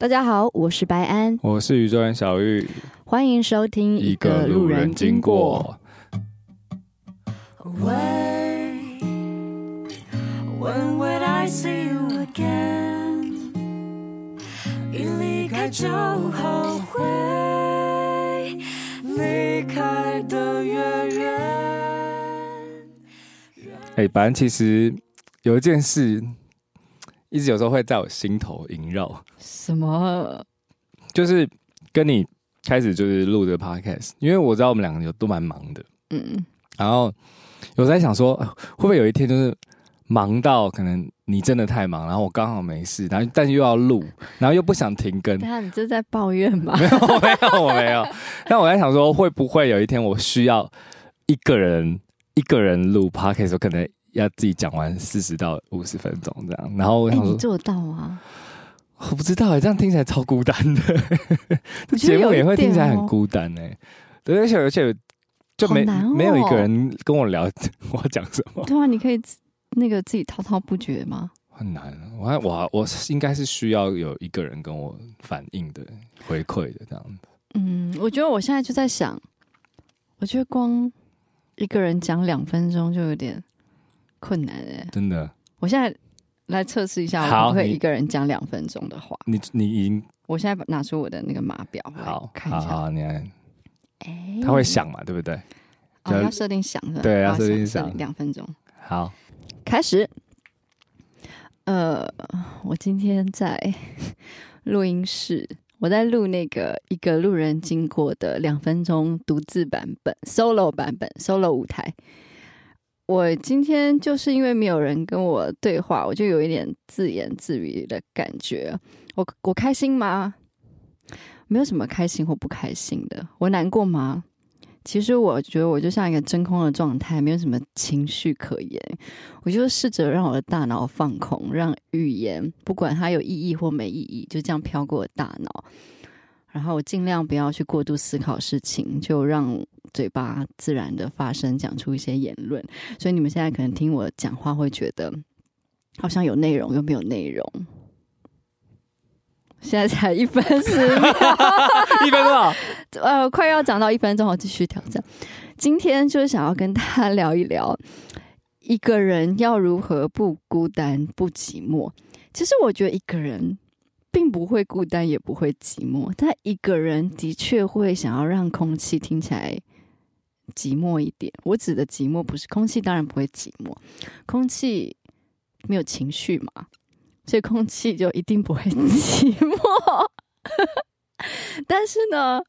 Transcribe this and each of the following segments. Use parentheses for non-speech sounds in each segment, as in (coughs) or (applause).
大家好，我是白安，我是宇宙人小玉，欢迎收听一个路人经过。When, when would I see you again? 一离开就后悔，离开的越远。哎，白安，其实有一件事。一直有时候会在我心头萦绕。什么？就是跟你开始就是录这个 podcast，因为我知道我们两个有都蛮忙的。嗯。然后有在想说，会不会有一天就是忙到可能你真的太忙，然后我刚好没事，然后但是又要录，然后又不想停更。那你就在抱怨吗？没有，(laughs) 没有，我没有。但我在想说，会不会有一天我需要一个人一个人录 podcast，我可能。要自己讲完四十到五十分钟这样，然后我想说，欸、你做得到吗？我不知道哎、欸，这样听起来超孤单的，(laughs) 节目也会听起来很孤单哎、欸。对，而且而且就没、哦、没有一个人跟我聊我讲什么。对啊，你可以那个自己滔滔不绝吗？很难，我我我应该是需要有一个人跟我反应的回馈的这样子。嗯，我觉得我现在就在想，我觉得光一个人讲两分钟就有点。困难哎、欸，真的。我现在来测试一下，我可不可以一个人讲两分钟的话。你你已经，我现在拿出我的那个码表，好，看一下。好，你看，哎、欸，他会响嘛？对不对？哦，要设定响的，对，要设定响。两分钟，好，开始。呃，我今天在录音室，我在录那个一个路人经过的两分钟独自版本，solo 版本，solo 舞台。我今天就是因为没有人跟我对话，我就有一点自言自语的感觉。我我开心吗？没有什么开心或不开心的。我难过吗？其实我觉得我就像一个真空的状态，没有什么情绪可言。我就试着让我的大脑放空，让语言不管它有意义或没意义，就这样飘过大脑。然后我尽量不要去过度思考事情，就让嘴巴自然的发声，讲出一些言论。所以你们现在可能听我讲话，会觉得好像有内容又没有内容。现在才一分十秒，(laughs) 一分钟，(laughs) 呃，快要讲到一分钟，我继续挑战。今天就是想要跟大家聊一聊，一个人要如何不孤单、不寂寞。其实我觉得一个人。并不会孤单，也不会寂寞。但一个人的确会想要让空气听起来寂寞一点。我指的寂寞不是空气，当然不会寂寞。空气没有情绪嘛，所以空气就一定不会 (laughs) 寂寞。但是呢，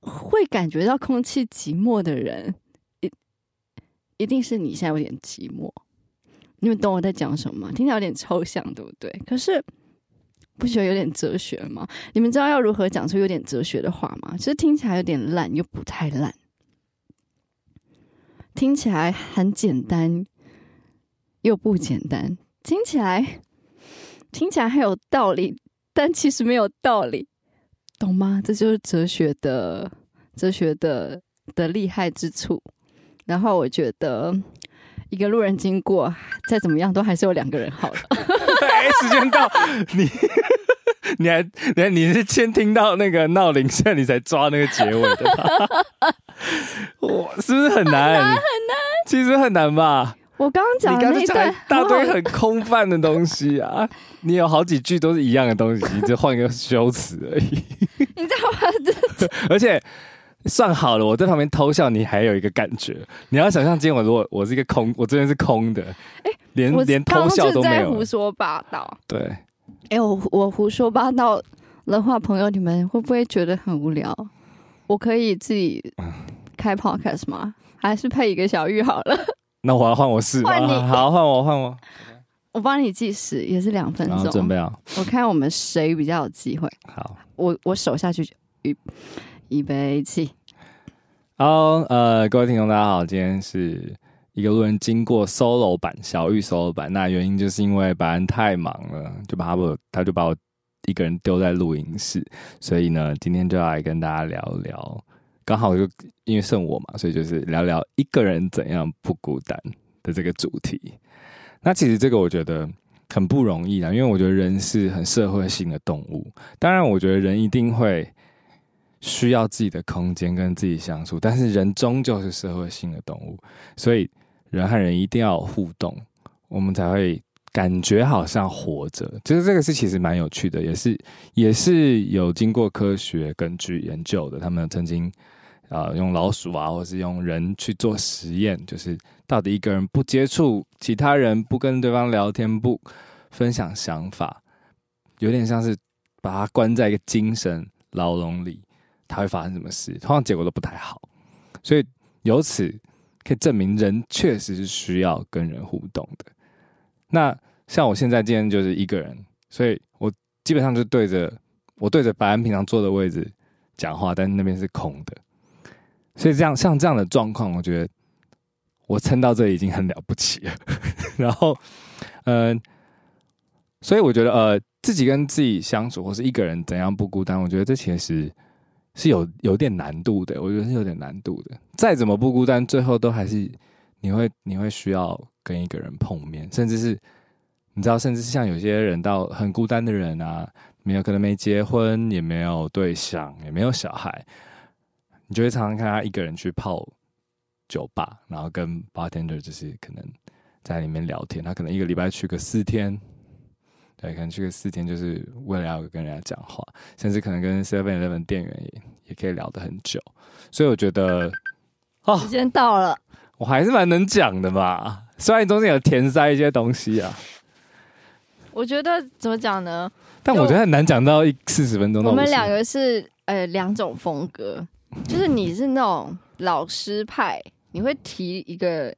会感觉到空气寂寞的人，一一定是你现在有点寂寞。你们懂我在讲什么？听起来有点抽象，对不对？可是不觉得有点哲学吗？你们知道要如何讲出有点哲学的话吗？其实听起来有点烂，又不太烂；听起来很简单，又不简单；听起来听起来很有道理，但其实没有道理，懂吗？这就是哲学的哲学的的厉害之处。然后我觉得。一个路人经过，再怎么样都还是有两个人好了。(laughs) 哎，时间到，(laughs) 你你还你还你是先听到那个闹铃声，你才抓那个结尾的吧？(laughs) 哇，是不是很难？很难，很难。其实很难吧？我刚刚讲的那一段，大堆很空泛的东西啊，你有好几句都是一样的东西，你只换一个修辞而已。你知道吗？而且。算好了，我在旁边偷笑，你还有一个感觉。你要想象，今天我如果我是一个空，我这边是空的，哎、欸，连连偷笑都没有。胡说八道。对，哎、欸，我我胡说八道的话，朋友你们会不会觉得很无聊？我可以自己开 podcast 吗？还是配一个小玉好了？那我要换我试，换你，好，换我，换我，我帮你计时，也是两分钟。准备啊！我看我们谁比较有机会。好，我我手下去预。预备起，好，呃，各位听众，大家好，今天是一个路人经过 solo 版小玉 solo 版，那原因就是因为白安太忙了，就把他我他就把我一个人丢在录音室，所以呢，今天就要来跟大家聊聊，刚好就因为剩我嘛，所以就是聊聊一个人怎样不孤单的这个主题。那其实这个我觉得很不容易啊，因为我觉得人是很社会性的动物。当然，我觉得人一定会需要自己的空间跟自己相处，但是人终究是社会性的动物，所以人和人一定要互动，我们才会感觉好像活着。就是这个是其实蛮有趣的，也是也是有经过科学根据研究的。他们曾经啊、用老鼠啊，或是用人去做实验，就是。到底一个人不接触其他人，不跟对方聊天，不分享想法，有点像是把他关在一个精神牢笼里，他会发生什么事？通常结果都不太好。所以由此可以证明，人确实是需要跟人互动的。那像我现在今天就是一个人，所以我基本上就对着我对着白安平常坐的位置讲话，但是那边是空的。所以这样像这样的状况，我觉得。我撑到这已经很了不起了，(laughs) 然后，嗯、呃，所以我觉得，呃，自己跟自己相处，或是一个人怎样不孤单，我觉得这其实是有有点难度的。我觉得是有点难度的。再怎么不孤单，最后都还是你会你会需要跟一个人碰面，甚至是你知道，甚至是像有些人到很孤单的人啊，没有可能没结婚，也没有对象，也没有小孩，你就会常常看他一个人去泡。酒吧，然后跟 bartender 就是可能在里面聊天。他可能一个礼拜去个四天，对，可能去个四天，就是为了要跟人家讲话，甚至可能跟 Seven Eleven 店员也也可以聊得很久。所以我觉得，(laughs) 哦，时间到了，我还是蛮能讲的吧。虽然中间有填塞一些东西啊，我觉得怎么讲呢？但我觉得很难讲到一四十分钟。我们两个是呃两种风格，就是你是那种老师派。你会提一个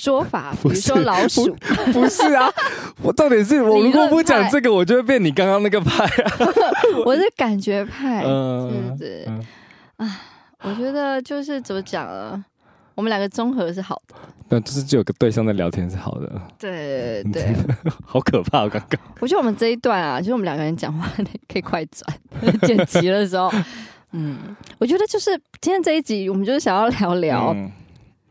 说法，(laughs) 比如说老鼠，不，不是啊？(laughs) 我到底是我如果不讲这个，我就会变你刚刚那个派啊。(laughs) 我是感觉派，嗯、是不是？啊、嗯，我觉得就是怎么讲啊？我们两个综合是好的，那就是就有个对象在聊天是好的。对对对，好可怕！我刚刚，我觉得我们这一段啊，就是我们两个人讲话可以快转，剪辑的时候。嗯，我觉得就是今天这一集，我们就是想要聊聊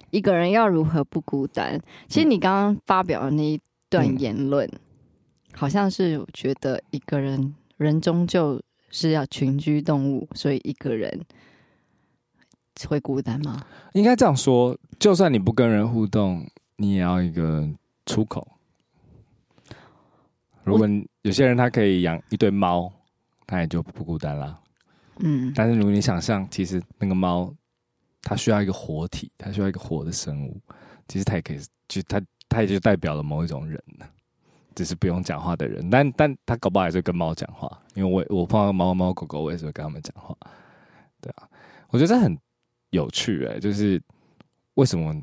一个人要如何不孤单。嗯、其实你刚刚发表的那一段言论，嗯、好像是觉得一个人人终究是要群居动物，所以一个人会孤单吗？应该这样说，就算你不跟人互动，你也要一个出口。如果有些人他可以养一堆猫，他也就不孤单了。嗯，但是如果你想象，其实那个猫，它需要一个活体，它需要一个活的生物，其实它也可以，就它它也就代表了某一种人了，只是不用讲话的人。但但它搞不好还是跟猫讲话，因为我我碰到猫猫狗狗，我也是会跟他们讲话。对啊，我觉得这很有趣哎、欸，就是为什么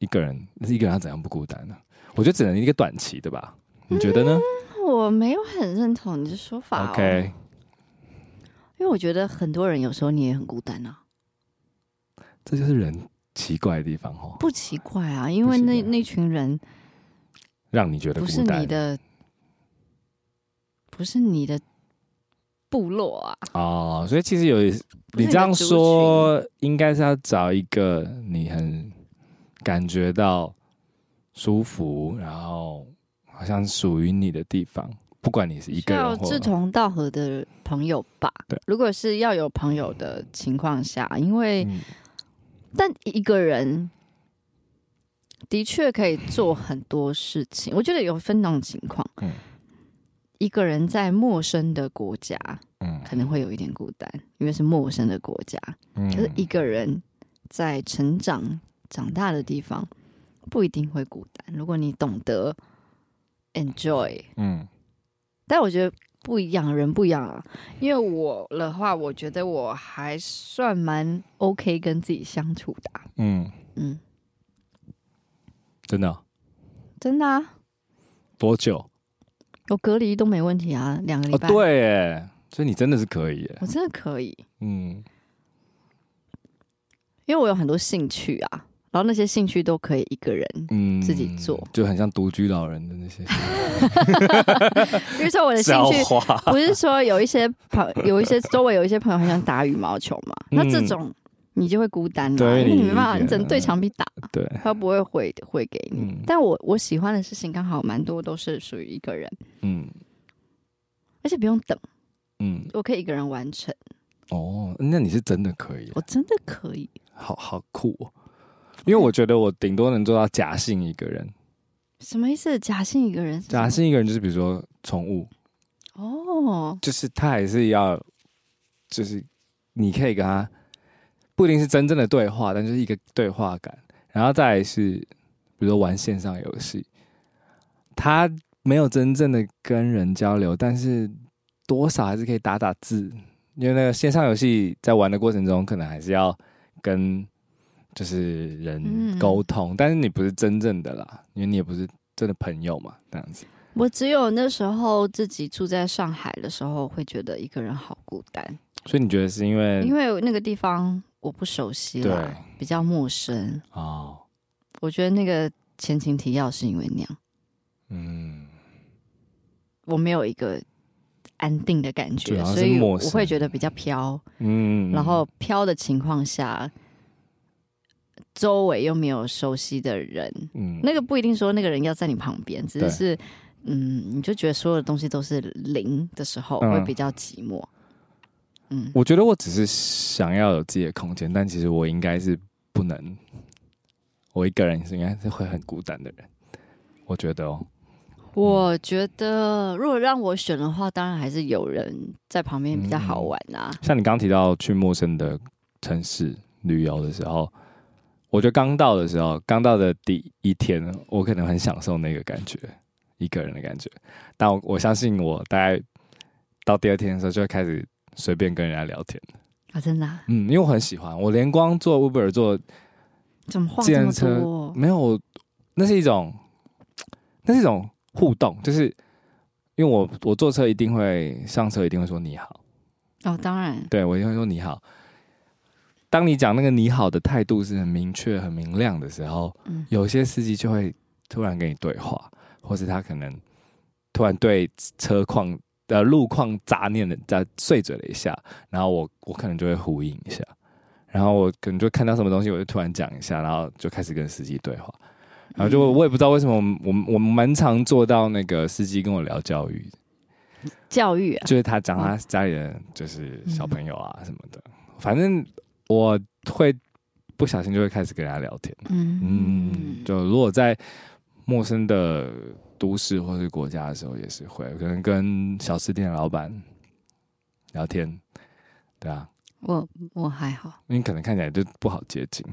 一个人一个人要怎样不孤单呢？我觉得只能一个短期，的吧？你觉得呢？嗯、我没有很认同你的说法、哦。OK。因为我觉得很多人有时候你也很孤单啊，这就是人奇怪的地方哦。不奇怪啊，因为那那群人让你觉得，不是你的，不是你的部落啊。哦，所以其实有你这样说，应该是要找一个你很感觉到舒服，然后好像属于你的地方。不管你是一个人，要志同道合的朋友吧。对，如果是要有朋友的情况下，因为，嗯、但一个人的确可以做很多事情。我觉得有分那种情况，嗯，一个人在陌生的国家，嗯，可能会有一点孤单，因为是陌生的国家。嗯，可是一个人在成长长大的地方，不一定会孤单。如果你懂得 enjoy，嗯。但我觉得不一样，人不一样啊。因为我的话，我觉得我还算蛮 OK 跟自己相处的。嗯嗯，真的？真的啊？多久？有隔离都没问题啊，两个礼拜。哦，对，哎，所以你真的是可以，耶，我真的可以。嗯，因为我有很多兴趣啊。然后那些兴趣都可以一个人嗯自己做，嗯，就很像独居老人的那些。比如说我的兴趣不是说有一些朋有一些周围有一些朋友很想打羽毛球嘛，嗯、那这种你就会孤单了，对，因为你没办法，你只能对墙壁打，对，他不会回回给你。嗯、但我我喜欢的事情刚好蛮多都是属于一个人，嗯，而且不用等，嗯，我可以一个人完成。哦，那你是真的可以，我真的可以，好好酷哦！因为我觉得我顶多能做到假性一个人，什么意思？假性一个人？假性一个人就是比如说宠物，哦，就是他还是要，就是你可以跟他。不一定是真正的对话，但就是一个对话感。然后再来是，比如说玩线上游戏，他没有真正的跟人交流，但是多少还是可以打打字。因为那个线上游戏在玩的过程中，可能还是要跟就是人沟通，嗯、但是你不是真正的啦，因为你也不是真的朋友嘛，这样子。我只有那时候自己住在上海的时候，会觉得一个人好孤单。所以你觉得是因为？因为那个地方。我不熟悉了，对比较陌生哦。我觉得那个前情提要是因为那样，嗯，我没有一个安定的感觉，所以我会觉得比较飘，嗯，然后飘的情况下，周围又没有熟悉的人，嗯，那个不一定说那个人要在你旁边，只是，是嗯，你就觉得所有的东西都是零的时候，会比较寂寞。嗯，我觉得我只是想要有自己的空间，但其实我应该是不能，我一个人是应该是会很孤单的人。我觉得哦，我觉得如果让我选的话，当然还是有人在旁边比较好玩啊。嗯，像你刚提到去陌生的城市旅游的时候，我觉得刚到的时候，刚到的第一天，我可能很享受那个感觉，一个人的感觉。但我我相信，我大概到第二天的时候就会开始。随便跟人家聊天啊，真的、啊，嗯，因为我很喜欢，我连光坐 Uber 坐，怎么话这么多？没有，那是一种，那是一种互动，就是因为我我坐车一定会上车，一定会说你好。哦，当然，对，我一定会说你好。当你讲那个你好的态度是很明确、很明亮的时候，嗯，有些司机就会突然跟你对话，或是他可能突然对车况。的路况杂念的在碎嘴了一下，然后我我可能就会呼应一下，然后我可能就看到什么东西，我就突然讲一下，然后就开始跟司机对话，然后就我也不知道为什么我们我们我们蛮常做到那个司机跟我聊教育，教育啊，就是他讲他家里人就是小朋友啊什么的，反正我会不小心就会开始跟人家聊天，嗯嗯，就如果在陌生的。都市或是国家的时候也是会，可能跟小吃店的老板聊天，对啊，我我还好，你可能看起来就不好接近。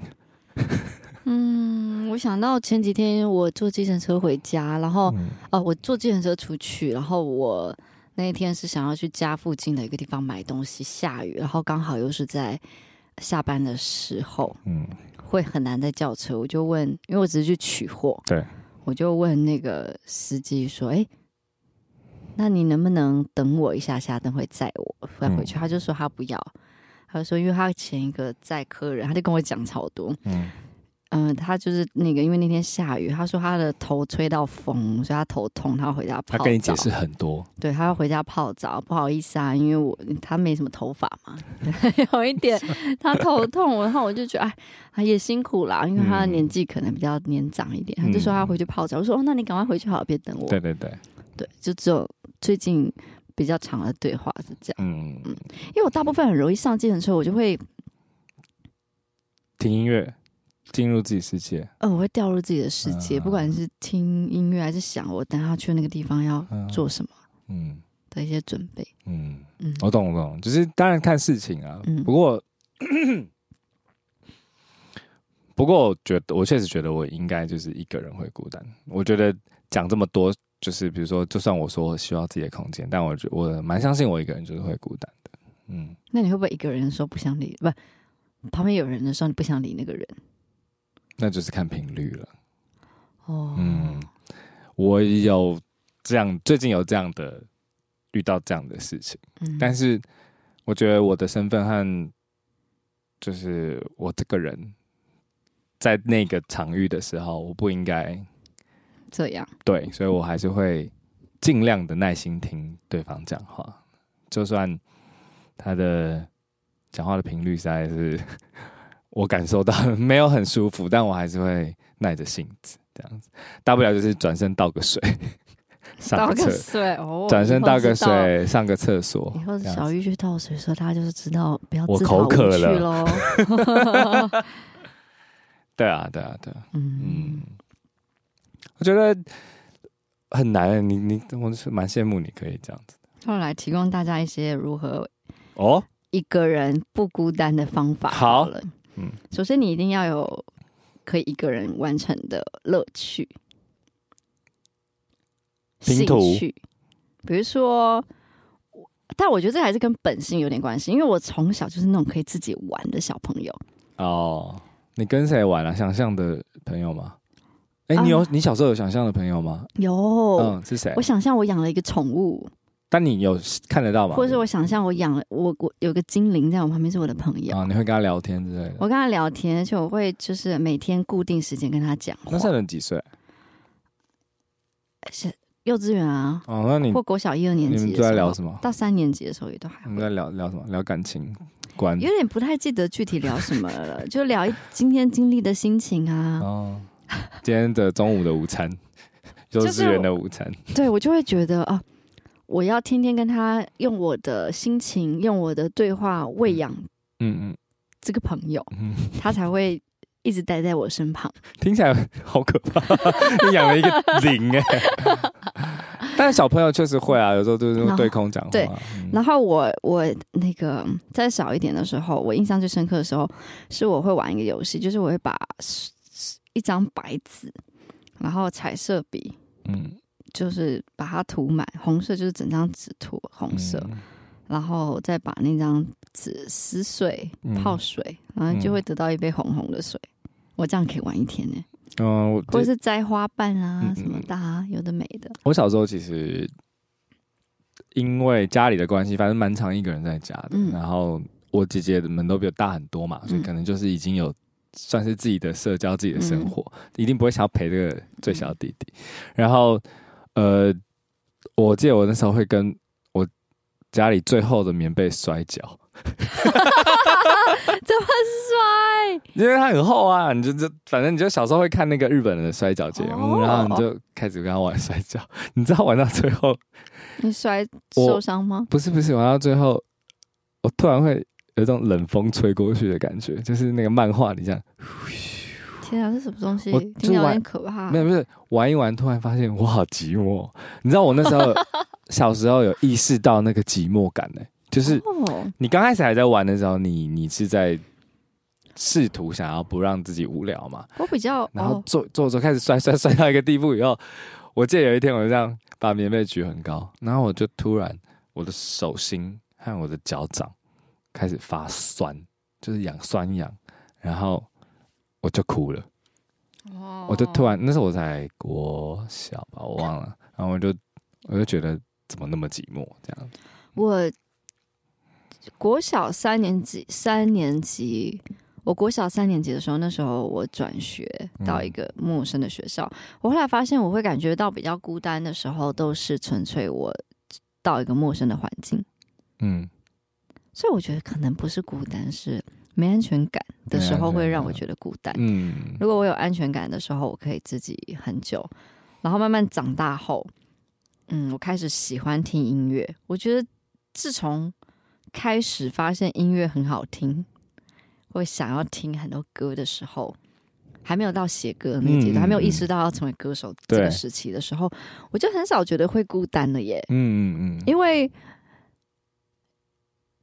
(laughs) 嗯，我想到前几天我坐计程车回家，然后、嗯、哦，我坐计程车出去，然后我那一天是想要去家附近的一个地方买东西，下雨，然后刚好又是在下班的时候，嗯，会很难再叫车，我就问，因为我只是去取货，对。我就问那个司机说：“哎，那你能不能等我一下下，等会载我再回去？”嗯、他就说他不要，他就说因为他前一个载客人，他就跟我讲超多。嗯嗯、呃，他就是那个，因为那天下雨，他说他的头吹到风，所以他头痛，他要回家泡澡。他跟你解释很多，对，他要回家泡澡，不好意思啊，因为我他没什么头发嘛，(laughs) 有一点 (laughs) 他头痛，然后我就觉得哎，他也辛苦啦，因为他的年纪可能比较年长一点，嗯、他就说他要回去泡澡。我说哦，那你赶快回去好，别等我。对对对，对，就只有最近比较长的对话是这样。嗯嗯，因为我大部分很容易上计程车，我就会听音乐。进入自己世界，呃，我会掉入自己的世界，嗯、不管是听音乐还是想我等下去那个地方要做什么，嗯，的一些准备，嗯。嗯，我懂我懂，就是当然看事情啊，嗯、不过 (coughs) 不过我觉得我确实觉得我应该就是一个人会孤单。我觉得讲这么多，就是比如说，就算我说我需要自己的空间，但我觉我蛮相信我一个人就是会孤单的，嗯。那你会不会一个人的时候不想理，不旁边有人的时候你不想理那个人？那就是看频率了。哦，嗯，我有这样，最近有这样的遇到这样的事情，嗯，但是我觉得我的身份和就是我这个人，在那个场域的时候，我不应该这样。对，所以我还是会尽量的耐心听对方讲话，就算他的讲话的频率实在是。我感受到 (laughs) 没有很舒服，但我还是会耐着性子这样子，大不了就是转身倒个水，(laughs) 倒个水哦，转身倒个水，上个厕所。以后小玉去倒水的时候，大家就是知道不要我口渴了。(laughs) 对啊，对啊，对啊，嗯嗯，我觉得很难。你你，我是蛮羡慕你可以这样子。后来提供大家一些如何哦一个人不孤单的方法好了。嗯，首先你一定要有可以一个人完成的乐趣，兴趣，比如说，但我觉得这还是跟本性有点关系，因为我从小就是那种可以自己玩的小朋友。哦，你跟谁玩啊？想象的朋友吗？哎、欸，你有、啊、你小时候有想象的朋友吗？有，嗯，是谁？我想象我养了一个宠物。但你有看得到吗？或者是我想象我养了我我有个精灵在我旁边是我的朋友啊，你会跟他聊天之类的。我跟他聊天，而且我会就是每天固定时间跟他讲话。那现在几岁？是幼稚园啊。哦，那你或国小一二年级，你们都在聊什么？到三年级的时候也都还。你们在聊聊什么？聊感情观？有点不太记得具体聊什么了，(laughs) 就聊今天经历的心情啊。哦，今天的中午的午餐，(laughs) 幼稚园的午餐。对，我就会觉得啊。我要天天跟他用我的心情，用我的对话喂养，嗯嗯，这个朋友，嗯嗯，他才会一直待在我身旁。听起来好可怕，(laughs) 你养了一个灵哎！(laughs) 但是小朋友确实会啊，有时候就是用对空讲话。对，然后我我那个再小一点的时候，我印象最深刻的时候，是我会玩一个游戏，就是我会把一张白纸，然后彩色笔，嗯。就是把它涂满红色，就是整张纸涂红色，嗯、然后再把那张纸撕碎泡水，嗯、然后就会得到一杯红红的水。嗯、我这样可以玩一天呢。嗯，或者是摘花瓣啊、嗯、什么的，啊，有的没的。我小时候其实因为家里的关系，反正蛮常一个人在家的。嗯、然后我姐姐们都比我大很多嘛，所以可能就是已经有算是自己的社交、自己的生活，嗯、一定不会想要陪这个最小的弟弟。嗯、然后。呃，我记得我那时候会跟我家里最厚的棉被摔跤，(laughs) 怎么摔？因为它很厚啊，你就就反正你就小时候会看那个日本人的摔跤节目，哦、然后你就开始跟他玩摔跤。(laughs) 你知道玩到最后，你摔受伤吗？不是不是，玩到最后，我突然会有一种冷风吹过去的感觉，就是那个漫画里这样。天啊，这什么东西？听起来有点可怕。没有，不是玩一玩，突然发现我好寂寞。你知道我那时候 (laughs) 小时候有意识到那个寂寞感呢、欸，就是你刚开始还在玩的时候，你你是在试图想要不让自己无聊嘛？我比较，然后做做做开始摔摔摔到一个地步以后，我记得有一天我就这样把棉被举很高，然后我就突然我的手心和我的脚掌开始发酸，就是痒酸痒，然后。我就哭了，哦，我就突然那时候我才国小吧，我忘了，然后我就我就觉得怎么那么寂寞这样。我国小三年级，三年级，我国小三年级的时候，那时候我转学到一个陌生的学校，嗯、我后来发现我会感觉到比较孤单的时候，都是纯粹我到一个陌生的环境，嗯，所以我觉得可能不是孤单，是。没安全感的时候会让我觉得孤单。嗯，如果我有安全感的时候，我可以自己很久。然后慢慢长大后，嗯，我开始喜欢听音乐。我觉得自从开始发现音乐很好听，会想要听很多歌的时候，还没有到写歌的那阶段，嗯、还没有意识到要成为歌手这个时期的时候，我就很少觉得会孤单了耶。嗯嗯嗯，因为。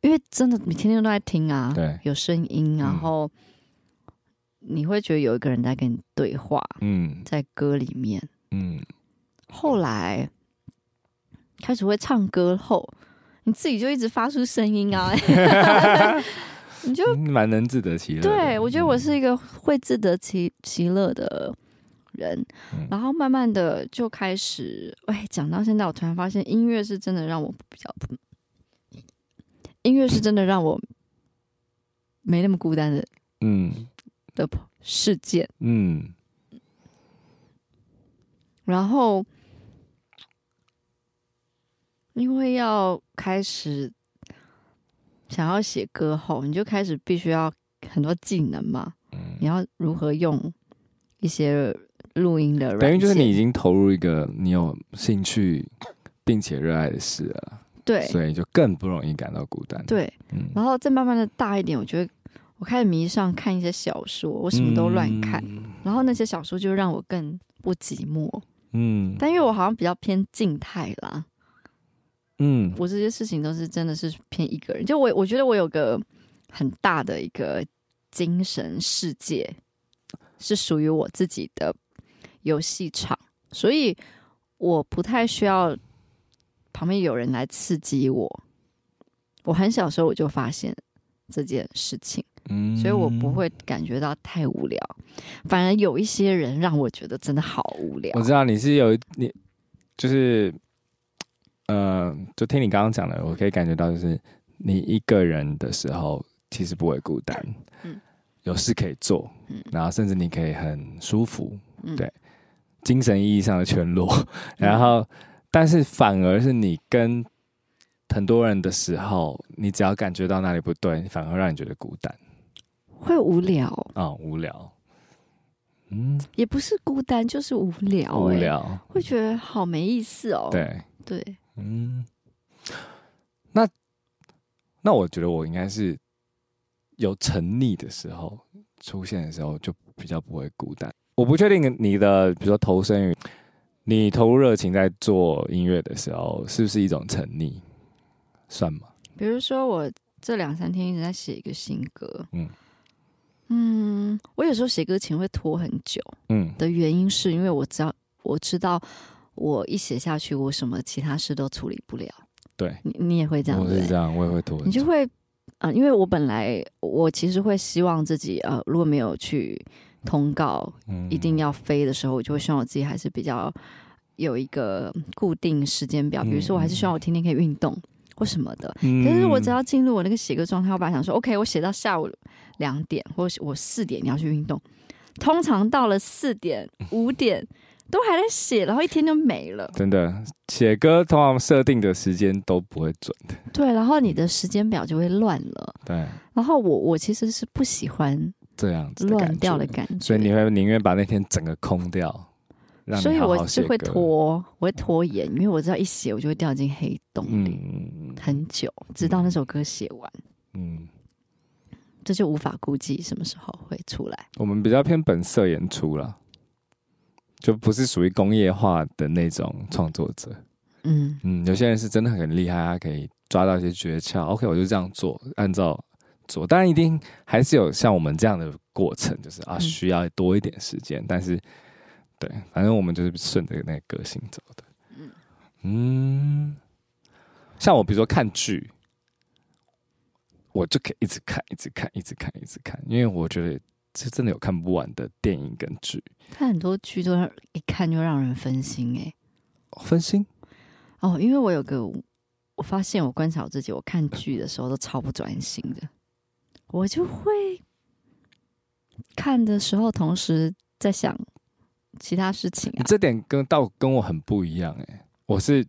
因为真的，你天天都在听啊，对，有声音，然后你会觉得有一个人在跟你对话，嗯，在歌里面，嗯，后来开始会唱歌后，你自己就一直发出声音啊，(laughs) 你就蛮能自得其乐。对，我觉得我是一个会自得其其乐的人，嗯、然后慢慢的就开始，哎，讲到现在，我突然发现音乐是真的让我比较。音乐是真的让我没那么孤单的，嗯，的事件，嗯，然后因为要开始想要写歌后，你就开始必须要很多技能嘛，嗯，你要如何用一些录音的，等于就是你已经投入一个你有兴趣并且热爱的事了，对，所以就更不容易感到孤单，对，嗯，然后再慢慢的大一点，我觉得我开始迷上看一些小说，我什么都乱看，嗯，然后那些小说就让我更不寂寞，嗯，但因为我好像比较偏静态啦。嗯，我这些事情都是真的是偏一个人，就我我觉得我有个很大的一个精神世界，是属于我自己的游戏场，所以我不太需要旁边有人来刺激我。我很小时候我就发现这件事情，嗯，所以我不会感觉到太无聊，反而有一些人让我觉得真的好无聊。我知道你是有你就是。嗯、呃，就听你刚刚讲的，我可以感觉到，就是你一个人的时候，其实不会孤单，嗯，有事可以做，嗯，然后甚至你可以很舒服，嗯，对，精神意义上的全裸，然后，但是反而是你跟很多人的时候，你只要感觉到哪里不对，反而让你觉得孤单，会无聊。啊、哦，无聊，嗯，也不是孤单，就是无聊、欸，无聊，会觉得好没意思哦，对，对。嗯，那那我觉得我应该是有沉溺的时候出现的时候，就比较不会孤单。我不确定你的，比如说投身于你投入热情在做音乐的时候，是不是一种沉溺？算吗？比如说我这两三天一直在写一个新歌，嗯嗯，我有时候写歌前会拖很久，嗯，的原因是因为我知道我知道。我一写下去，我什么其他事都处理不了。对，你你也会这样，我是这样，我也会拖。你就会，呃，因为我本来我其实会希望自己，呃，如果没有去通告，嗯，一定要飞的时候，我就会希望我自己还是比较有一个固定时间表。比如说，我还是希望我天天可以运动或什么的。嗯，可是我只要进入我那个写歌状态，我本来想说，OK，我写到下午两点，或者我四点你要去运动。通常到了四点 (laughs) 五点。都还在写，然后一天就没了。真的，写歌通常设定的时间都不会准的。对，然后你的时间表就会乱了。对。然后我我其实是不喜欢这样子乱掉的感觉，所以你会宁愿把那天整个空掉，所以我是会拖，我会拖延，因为我知道一写我就会掉进黑洞里，嗯，很久，直到那首歌写完。嗯。这就无法估计什么时候会出来。我们比较偏本色演出了。就不是属于工业化的那种创作者，嗯嗯，有些人是真的很厉害，他可以抓到一些诀窍。OK，我就这样做，按照做，当然一定还是有像我们这样的过程，就是啊，需要多一点时间。嗯、但是，对，反正我们就是顺着那个个性走的。嗯嗯，像我比如说看剧，我就可以一直看，一直看，一直看，一直看，因为我觉得。是真的有看不完的电影跟剧，看很多剧都一看就让人分心哎、欸，分心哦，因为我有个我发现我观察我自己，我看剧的时候都超不专心的，我就会看的时候同时在想其他事情啊。这点跟倒跟我很不一样哎、欸，我是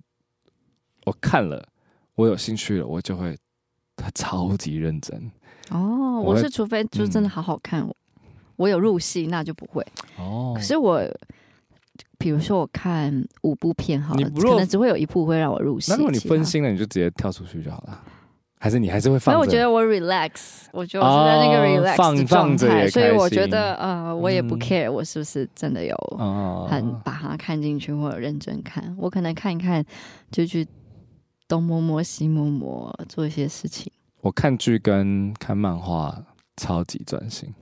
我看了我有兴趣了，我就会他超级认真哦，我是除非就真的好好看我有入戏，那就不会。哦，可是我，比如说我看五部片，好了，可能只会有一部会让我入戏。那如果你分心了，你就直接跳出去就好了。还是你还是会放？因为我觉得我 relax，我觉得我是在那个 relax 的状态，所以我觉得呃，我也不 care 我是不是真的有很把它看进去或者认真看。我可能看一看就去东摸摸西摸摸做一些事情。我看剧跟看漫画超级专心。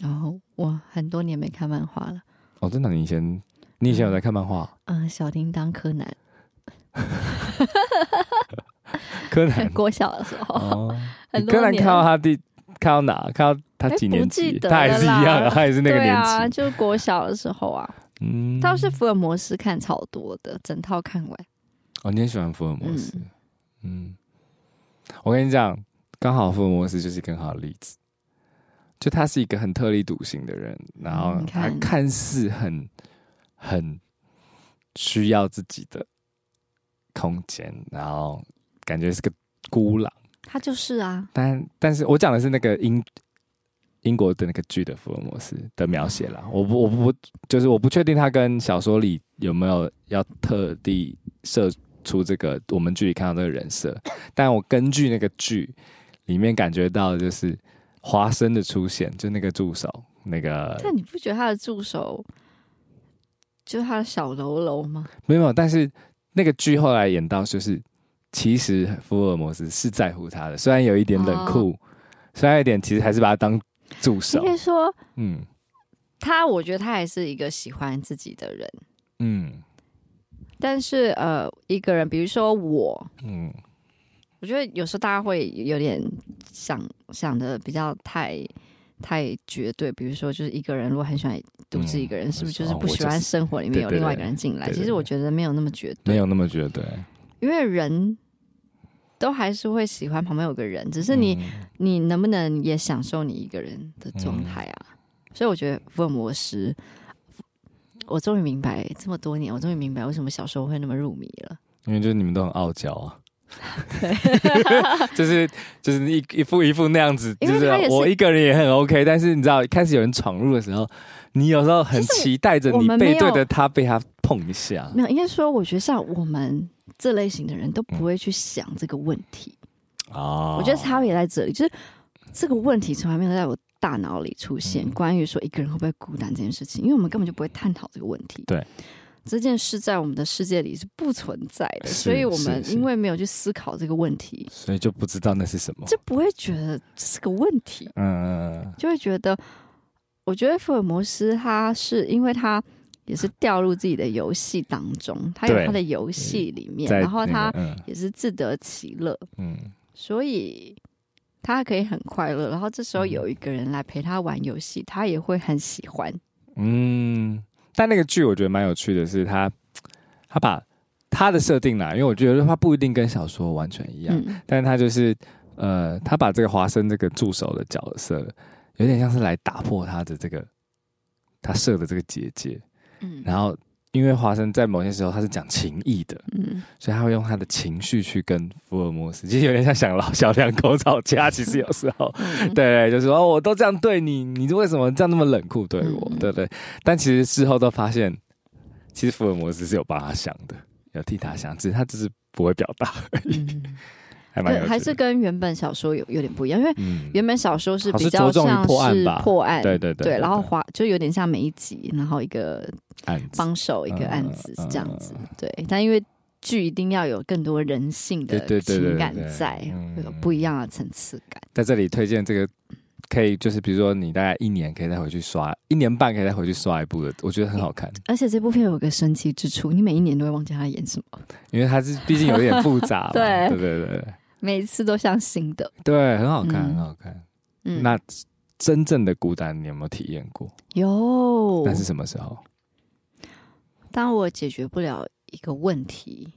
然后我很多年没看漫画了。哦，真的？你以前你以前有在看漫画？嗯，小叮当、柯南。(laughs) (laughs) 柯南，(laughs) 国小的时候。哦。(laughs) 柯南看到他第看到哪？看到他几年级？他还是一样，他也是那个年纪。啊，就是国小的时候啊。嗯。倒是福尔摩斯看超多的，整套看完。哦，你很喜欢福尔摩斯？嗯。我跟你讲，刚好福尔摩斯就是一个很好的例子。就他是一个很特立独行的人，然后他看似很很需要自己的空间，然后感觉是个孤狼。他就是啊，但但是我讲的是那个英英国的那个剧的福尔摩斯的描写啦。我不我不就是我不确定他跟小说里有没有要特地设出这个我们剧里看到这个人设，但我根据那个剧里面感觉到的就是华生的出现，就那个助手那个。但你不觉得他的助手就是他的小喽啰吗？没有，但是那个剧后来演到就是。其实福尔摩斯是在乎他的，虽然有一点冷酷，哦、虽然有一点，其实还是把他当助手。应该说，嗯，他我觉得他还是一个喜欢自己的人，嗯。但是呃，一个人，比如说我，嗯，我觉得有时候大家会有点想想的比较太太绝对，比如说就是一个人如果很喜欢独自一个人，嗯、是不是就是不喜欢生活里面有另外一个人进来？其实我觉得没有那么绝对，没有那么绝对。因为人都还是会喜欢旁边有个人，只是你、嗯、你能不能也享受你一个人的状态啊？嗯、所以我觉得福尔摩斯，我终于明白这么多年，我终于明白为什么小时候会那么入迷了。因为就是你们都很傲娇啊，对，(laughs) 就是就是一一副一副那样子，就是我一个人也很 OK，但是你知道，开始有人闯入的时候，你有时候很期待着你背对着他被他碰一下。没有，应该说，我觉得像我们。这类型的人都不会去想这个问题哦，我觉得差别在这里，就是这个问题从来没有在我大脑里出现。嗯、关于说一个人会不会孤单这件事情，因为我们根本就不会探讨这个问题。对，这件事在我们的世界里是不存在的，所以我们因为没有去思考这个问题，所以就不知道那是什么，就不会觉得这是个问题。嗯，就会觉得，我觉得福尔摩斯他是因为他。也是掉入自己的游戏当中，他有他的游戏里面，然后他也是自得其乐，嗯，所以他可以很快乐。然后这时候有一个人来陪他玩游戏，他也会很喜欢。嗯，但那个剧我觉得蛮有趣的是他，他他把他的设定啦，因为我觉得他不一定跟小说完全一样，嗯、但是他就是呃，他把这个华生这个助手的角色，有点像是来打破他的这个他设的这个结界。嗯，然后因为华生在某些时候他是讲情义的，嗯，所以他会用他的情绪去跟福尔摩斯，其实有点像想老小两口吵架。其实有时候，(laughs) 嗯、对，就是说哦，我都这样对你，你为什么这样那么冷酷对我？嗯、对不对？但其实事后都发现，其实福尔摩斯是有帮他想的，有替他想，只是他只是不会表达而已。嗯还蛮，还是跟原本小说有有点不一样，因为原本小说是比较像是破案，破案对对对，对，然后华就有点像每一集，然后一个帮手一个案子是这样子，对。但因为剧一定要有更多人性的情感在，会有不一样的层次感。在这里推荐这个，可以就是比如说你大概一年可以再回去刷，一年半可以再回去刷一部的，我觉得很好看。而且这部片有个神奇之处，你每一年都会忘记他演什么，因为他是毕竟有点复杂，(laughs) 对对对对。每一次都像新的，对，很好看，嗯、很好看。嗯，那真正的孤单，你有没有体验过？有。那是什么时候？当我解决不了一个问题，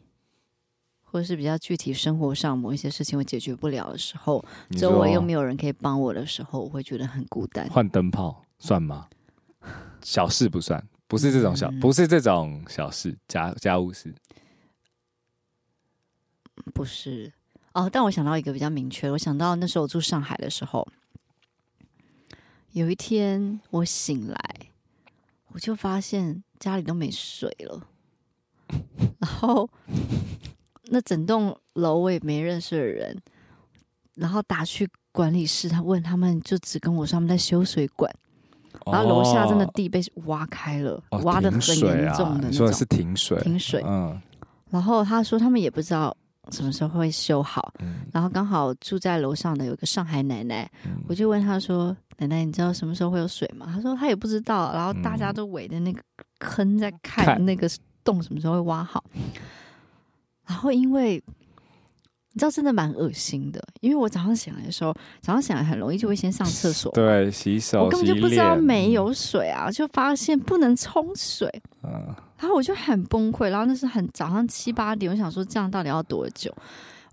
或者是比较具体生活上某一些事情我解决不了的时候，周围又没有人可以帮我的时候，我会觉得很孤单。换灯泡算吗？小事不算，不是这种小，嗯、不是这种小事，家家务事，不是。哦，但我想到一个比较明确，我想到那时候我住上海的时候，有一天我醒来，我就发现家里都没水了，然后那整栋楼我也没认识的人，然后打去管理室，他问他们，就只跟我说他们在修水管，然后楼下真的地被挖开了，哦、挖的很严重的那种，说的是停水，停水，嗯，然后他说他们也不知道。什么时候会修好？嗯、然后刚好住在楼上的有个上海奶奶，嗯、我就问她说：“奶奶，你知道什么时候会有水吗？”她说：“她也不知道。”然后大家都围着那个坑在看那个洞什么时候会挖好。然后因为你知道，真的蛮恶心的，因为我早上醒来的时候，早上醒来很容易就会先上厕所，对，洗手，我根本就不知道没有水啊，就发现不能冲水，嗯。然后我就很崩溃，然后那是很早上七八点，我想说这样到底要多久？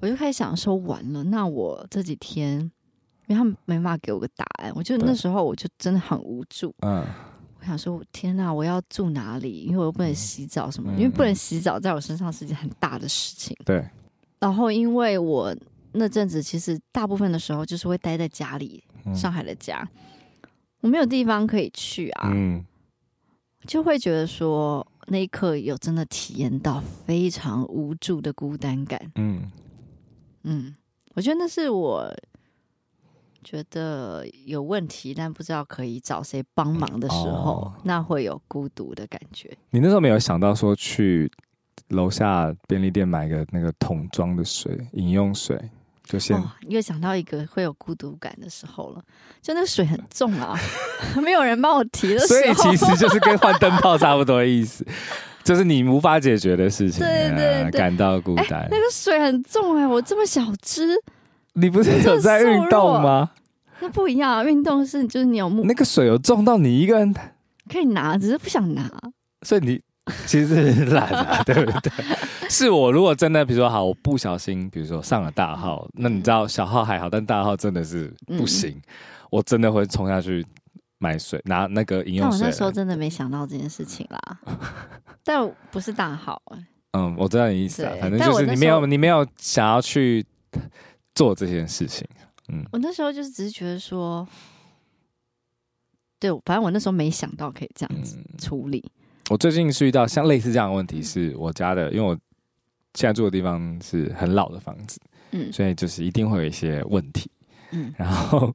我就开始想说完了，那我这几天，因为他们没办法给我个答案，我就那时候我就真的很无助。嗯，我想说天哪，我要住哪里？因为我又不能洗澡什么，嗯、因为不能洗澡在我身上是一件很大的事情。对。然后因为我那阵子其实大部分的时候就是会待在家里，上海的家。我没有地方可以去啊，嗯，就会觉得说那一刻有真的体验到非常无助的孤单感。嗯嗯，我觉得那是我觉得有问题，但不知道可以找谁帮忙的时候，哦、那会有孤独的感觉。你那时候没有想到说去楼下便利店买个那个桶装的水，饮用水。就先，哦，又想到一个会有孤独感的时候了，就那个水很重啊，(laughs) (laughs) 没有人帮我提的时候，所以其实就是跟换灯泡差不多的意思，(laughs) 就是你无法解决的事情，对对对，感到孤单。欸，那个水很重哎，我这么小只，你不是有在运动吗？那不一样啊，运动是就是你有目，那个水有重到你一个人 (laughs) 可以拿，只是不想拿，所以你。其实是懒啊，对不对？是我如果真的，比如说好，我不小心，比如说上了大号，那你知道小号还好，但大号真的是不行，嗯、我真的会冲下去买水，拿那个饮用水。但我那时候真的没想到这件事情啦，(laughs) 但不是大号。嗯，我知道你意思啊，反正就是你没有，你没有想要去做这件事情。嗯，我那时候就是只是觉得说，对，反正我那时候没想到可以这样子处理。嗯我最近是遇到像类似这样的问题，是我家的，因为我现在住的地方是很老的房子，嗯，所以就是一定会有一些问题，嗯，然后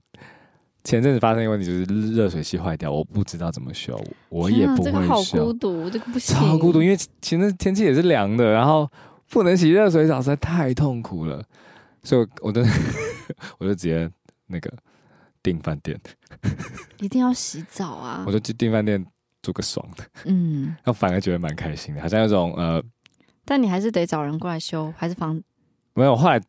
前阵子发生一个问题，就是热水器坏掉，我不知道怎么修，我也不会修，这个好孤独，这个不行，超孤独，因为前阵天气也是凉的，然后不能洗热水澡，实在太痛苦了，所以我就 (laughs) 我就直接那个订饭店，一定要洗澡啊，我就去订饭店。做个爽的，嗯，然后反而觉得蛮开心的，好像那种呃，但你还是得找人过来修，还是房？没有，后来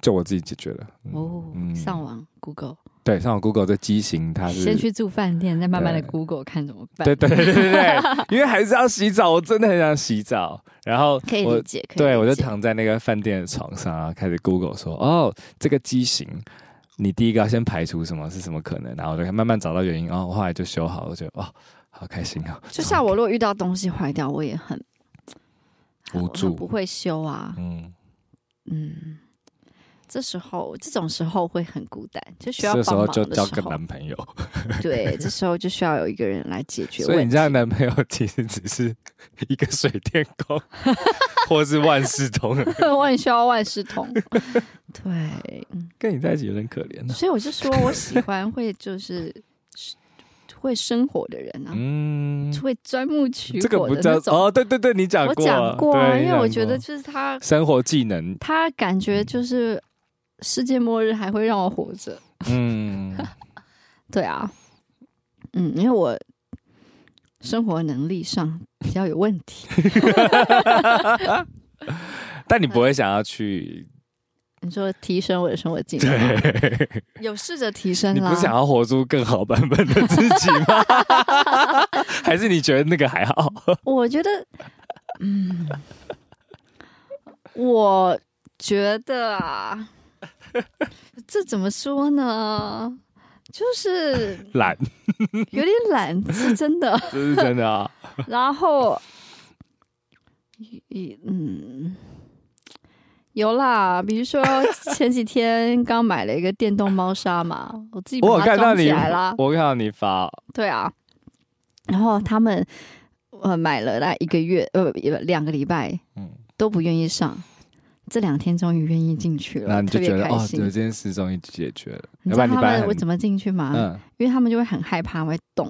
就我自己解决了。哦，上网 Google，对，上网 Google 这机型，它是先去住饭店，再慢慢的 Google 看怎么办。对对对对对，因为还是要洗澡，我真的很想洗澡。然后可以理解，对，我就躺在那个饭店的床上，然后开始 Google 说，哦，这个机型，你第一个要先排除什么是什么可能，然后我就慢慢找到原因，然后后来就修好了，就哦。好开心啊！就像我，如果遇到东西坏掉，我也很无助，不会修啊。嗯嗯，这时候这种时候会很孤单，就需要帮忙的时候，这时候就交个男朋友。(laughs) (laughs) 对，这时候就需要有一个人来解决。所以你这样的男朋友其实只是一个水电工，(laughs) 或是万事通。我很需要万事通。对，跟你在一起有点可怜。所以我就说我喜欢会就是。会生活的人啊，嗯，会钻木取火的不叫哦，对对对，你讲过，我讲过啊，因为我觉得就是他生活技能，他感觉就是世界末日还会让我活着。嗯，(laughs) 对啊，嗯，因为我生活能力上比较有问题，(laughs) 但你不会想要去。你说提升我的生活技能，有试着提升。你不想要活出更好版本的自己吗？(laughs) 还是你觉得那个还好？我觉得，嗯，我觉得啊，(laughs) 这怎么说呢？就是懒，有点懒，是真的，(laughs) 这是真的啊。然后，嗯。有啦，比如说前几天刚买了一个电动猫砂嘛，我自己把它装起来啦。我看到你发，对啊，然后他们呃买了那一个月呃两个礼拜，嗯，都不愿意上，这两天终于愿意进去了，那你就觉得哦，这件事终于解决了。你知道他们我怎么进去吗？嗯，因为他们就会很害怕会动，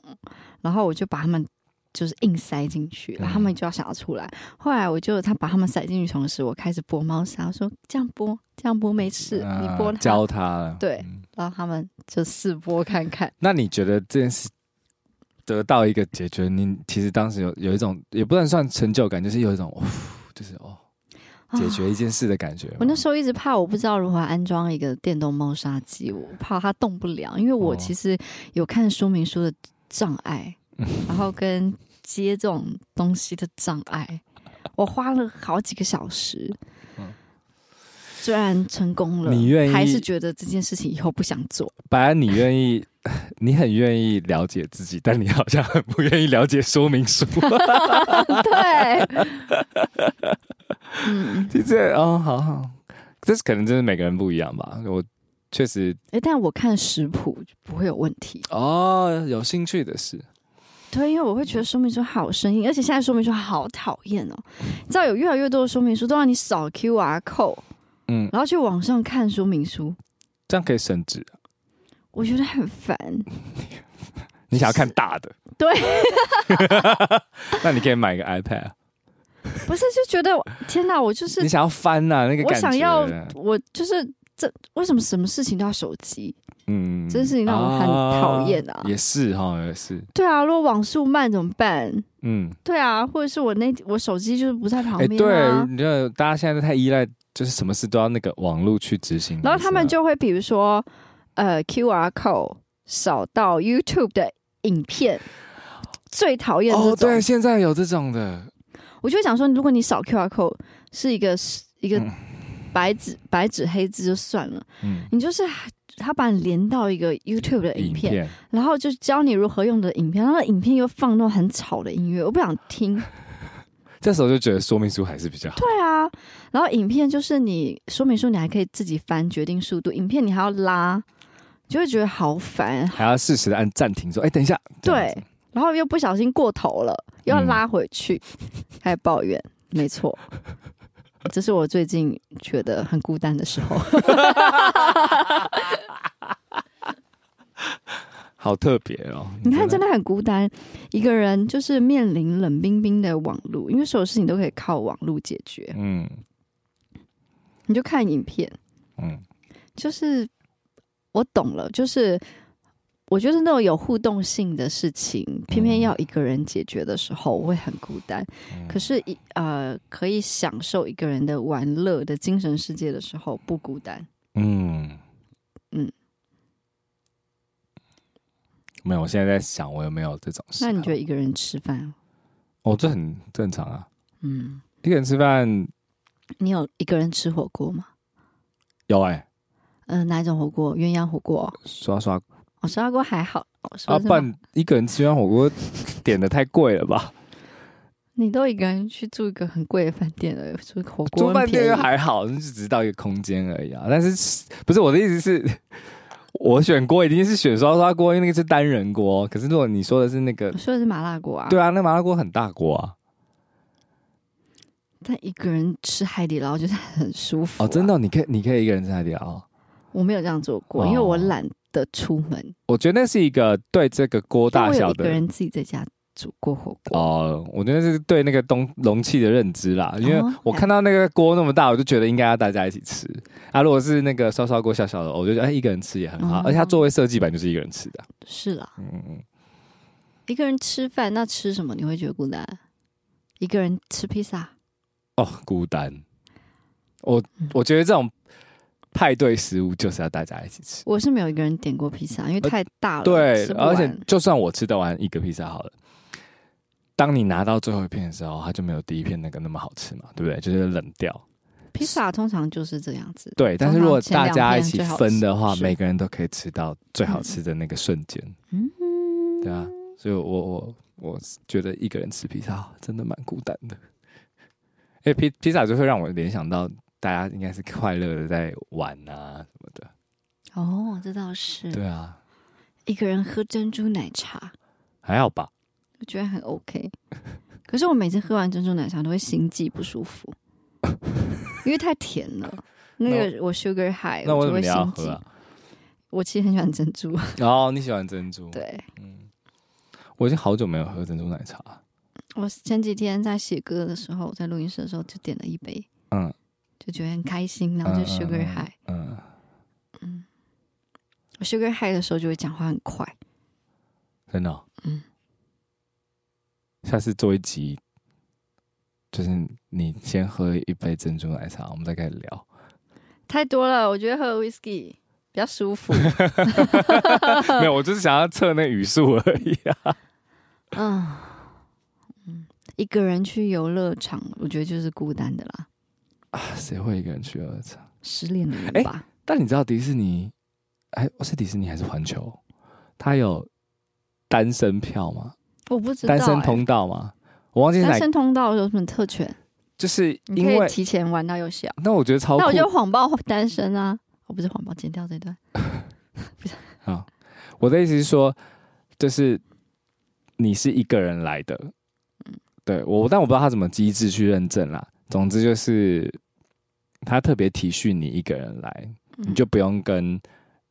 然后我就把他们。就是硬塞进去，然后他们就要想要出来。嗯、后来我就他把他们塞进去，同时我开始拨猫砂，我说这样拨，这样拨没事，啊、你拨教他了。对，嗯、然后他们就试拨看看。那你觉得这件事得到一个解决，你其实当时有有一种也不能算成就感，就是有一种，就是哦，解决一件事的感觉。我那时候一直怕，我不知道如何安装一个电动猫砂机，我怕它动不了，因为我其实有看说明书的障碍。(laughs) 然后跟接这种东西的障碍，我花了好几个小时。虽然成功了，你愿意还是觉得这件事情以后不想做。本来你愿意，(laughs) 你很愿意了解自己，但你好像很不愿意了解说明书。(laughs) 对，嗯，其实哦，好好，这是可能真的每个人不一样吧。我确实，哎，但我看食谱不会有问题哦。有兴趣的是，对，因为我会觉得说明书好生硬，而且现在说明书好讨厌哦。(laughs) 你知道有越来越多的说明书都让你扫 QR code，嗯，然后去网上看说明书，这样可以省纸。我觉得很烦。(laughs) 你想要看大的？对。(laughs) 那你可以买一个 iPad。(laughs) 不是，就觉得天哪，我就是你想要翻呐、啊，那个感觉。我想要，我就是这为什么什么事情都要手机？嗯，这件事情让我很讨厌啊。也是哈，也是。对啊，如果网速慢怎么办？嗯，对啊，或者是我那我手机就是不在旁边、啊。对，你知道大家现在都太依赖，就是什么事都要那个网络去执行。然后他们就会比如说，呃，QR code 扫到 YouTube 的影片，最讨厌这种。哦，对，现在有这种的。我就想说，如果你扫 QR code 是一个一个白纸、嗯、白纸黑字就算了，嗯，你就是他把你连到一个 YouTube 的影片，影片然后就教你如何用的影片，然后影片又放那种很吵的音乐，我不想听。(laughs) 这时候就觉得说明书还是比较好。对啊，然后影片就是你说明书，你还可以自己翻决定速度，影片你还要拉，就会觉得好烦，还要适时的按暂停说：“哎，等一下。”对。然后又不小心过头了，又要拉回去，(laughs) 还、有、抱怨，没错，这是我最近觉得很孤单的时候，(laughs) 好特别哦！你看，真的很孤单，一个人就是面临冷冰冰的网络，因为所有事情都可以靠网络解决。嗯，你就看影片，嗯，就是我懂了，就是。我觉得那种有互动性的事情，偏偏要一个人解决的时候，我会很孤单。嗯、可是，一呃，可以享受一个人的玩乐的精神世界的时候，不孤单。嗯嗯，没有。我现在在想，我有没有这种事？那你觉得一个人吃饭？哦，这很正常啊。嗯，一个人吃饭，你有一个人吃火锅吗？有哎、欸。嗯、呃，哪一种火锅？鸳鸯火锅？刷刷。我刷锅还好，啊半、啊、一个人吃完火锅点的太贵了吧？(laughs) 你都一个人去住一个很贵的饭店了，住火锅住饭店又还好，就只是到一个空间而已啊。但是不是我的意思是，我选锅一定是选刷刷锅，因为那个是单人锅。可是如果你说的是那个，我说的是麻辣锅啊，对啊，那麻辣锅很大锅啊。但一个人吃海底捞就是很舒服、啊、哦，真的、哦，你可以你可以一个人吃海底捞？我没有这样做过，哦、因为我懒。的出门，我觉得那是一个对这个锅大小的。一个人自己在家煮过火锅哦，我觉得是对那个东容器的认知啦。因为我看到那个锅那么大，我就觉得应该要大家一起吃啊。如果是那个烧烧锅小小的，我就觉得哎，一个人吃也很好。而且它座位设计版就是一个人吃的。是啦，嗯嗯，一个人吃饭，那吃什么你会觉得孤单？一个人吃披萨哦，孤单。我我觉得这种。派对食物就是要大家一起吃。我是没有一个人点过披萨，因为太大了。呃、对，而且就算我吃得完一个披萨好了，当你拿到最后一片的时候，它就没有第一片那个那么好吃嘛，对不对？就是冷掉。披萨通常就是这样子。对，但是如果大家一起分的话，每个人都可以吃到最好吃的那个瞬间。嗯，对啊，所以我我我觉得一个人吃披萨真的蛮孤单的。哎，披披萨就会让我联想到。大家应该是快乐的在玩啊什么的。哦，这倒是。对啊，一个人喝珍珠奶茶还好吧？我觉得很 OK。(laughs) 可是我每次喝完珍珠奶茶都会心悸不舒服，(laughs) 因为太甜了。那个我 sugar high，那我怎么要喝啊？我其实很喜欢珍珠。哦，你喜欢珍珠？(laughs) 对，嗯，我已经好久没有喝珍珠奶茶。我前几天在写歌的时候，在录音室的时候就点了一杯。嗯。就觉得很开心，然后就 sugar high，嗯，嗯，我 sugar high 的时候就会讲话很快，真的，哦，嗯，下次做一集，就是你先喝一杯珍珠奶茶，我们再开始聊。太多了，我觉得喝 whisky 比较舒服。(laughs) 没有，我就是想要测那语速而已啊。嗯嗯，一个人去游乐场，我觉得就是孤单的啦。啊，谁会一个人去游乐场？失恋的人吧。欸，但你知道迪士尼，哎，是迪士尼还是环球？它有单身票吗？我不知道。单身通道吗？我忘记。单身通道有什么特权？就是因为提前玩到游戏。那我觉得超。那我就谎报单身啊！我不是谎报，剪掉这段。不是 (laughs) 啊，我的意思是说，就是你是一个人来的，嗯，对我，但我不知道他怎么机制去认证啦。总之就是他特别体恤你一个人来，嗯，你就不用跟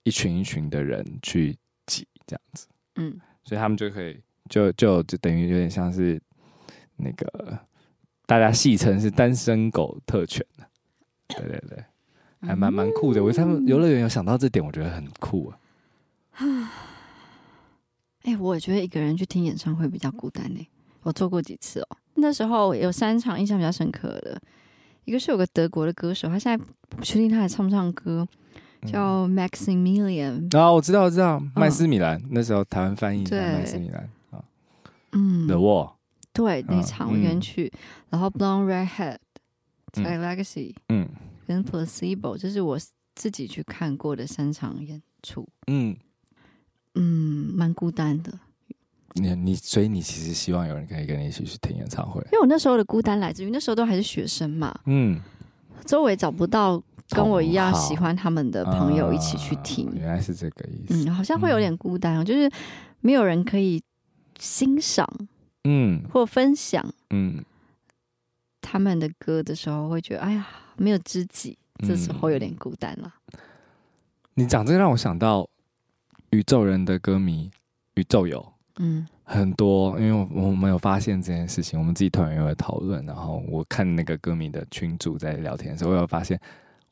一群一群的人去挤这样子，嗯，所以他们就可以就就就等于有点像是那个大家戏称是单身狗特权，对对对。还蛮蛮酷的，我他们游乐园有想到这点，我觉得很酷啊。(sighs) 哎、欸，我觉得一个人去听演唱会比较孤单呢。我做过几次哦，那时候有三场印象比较深刻的，一个是有个德国的歌手，他现在不确定他还唱不唱歌，叫 Maximilian。啊、哦，我知道，我知道，麦斯米兰、哦、那时候台湾翻译对。麦斯米兰啊，嗯，The Wall，对，那场我一个人去，嗯、然后 Blonde Redhead 在 Legacy，嗯。跟 Placebo，这是我自己去看过的三场演出。嗯。嗯，蛮孤单的。你你，所以你其实希望有人可以跟你一起去听演唱会？因为我那时候的孤单来自于那时候都还是学生嘛。嗯，周围找不到跟我一样喜欢他们的朋友一起去听。嗯，原来是这个意思。嗯，好像会有点孤单，就是没有人可以欣赏，嗯，或分享，嗯，他们的歌的时候，会觉得哎呀。没有知己，这时候有点孤单了。嗯、你讲这个让我想到宇宙人的歌迷，宇宙有嗯很多，因为我我们有发现这件事情，我们自己团员有讨论，然后我看那个歌迷的群组在聊天的时候，我有发现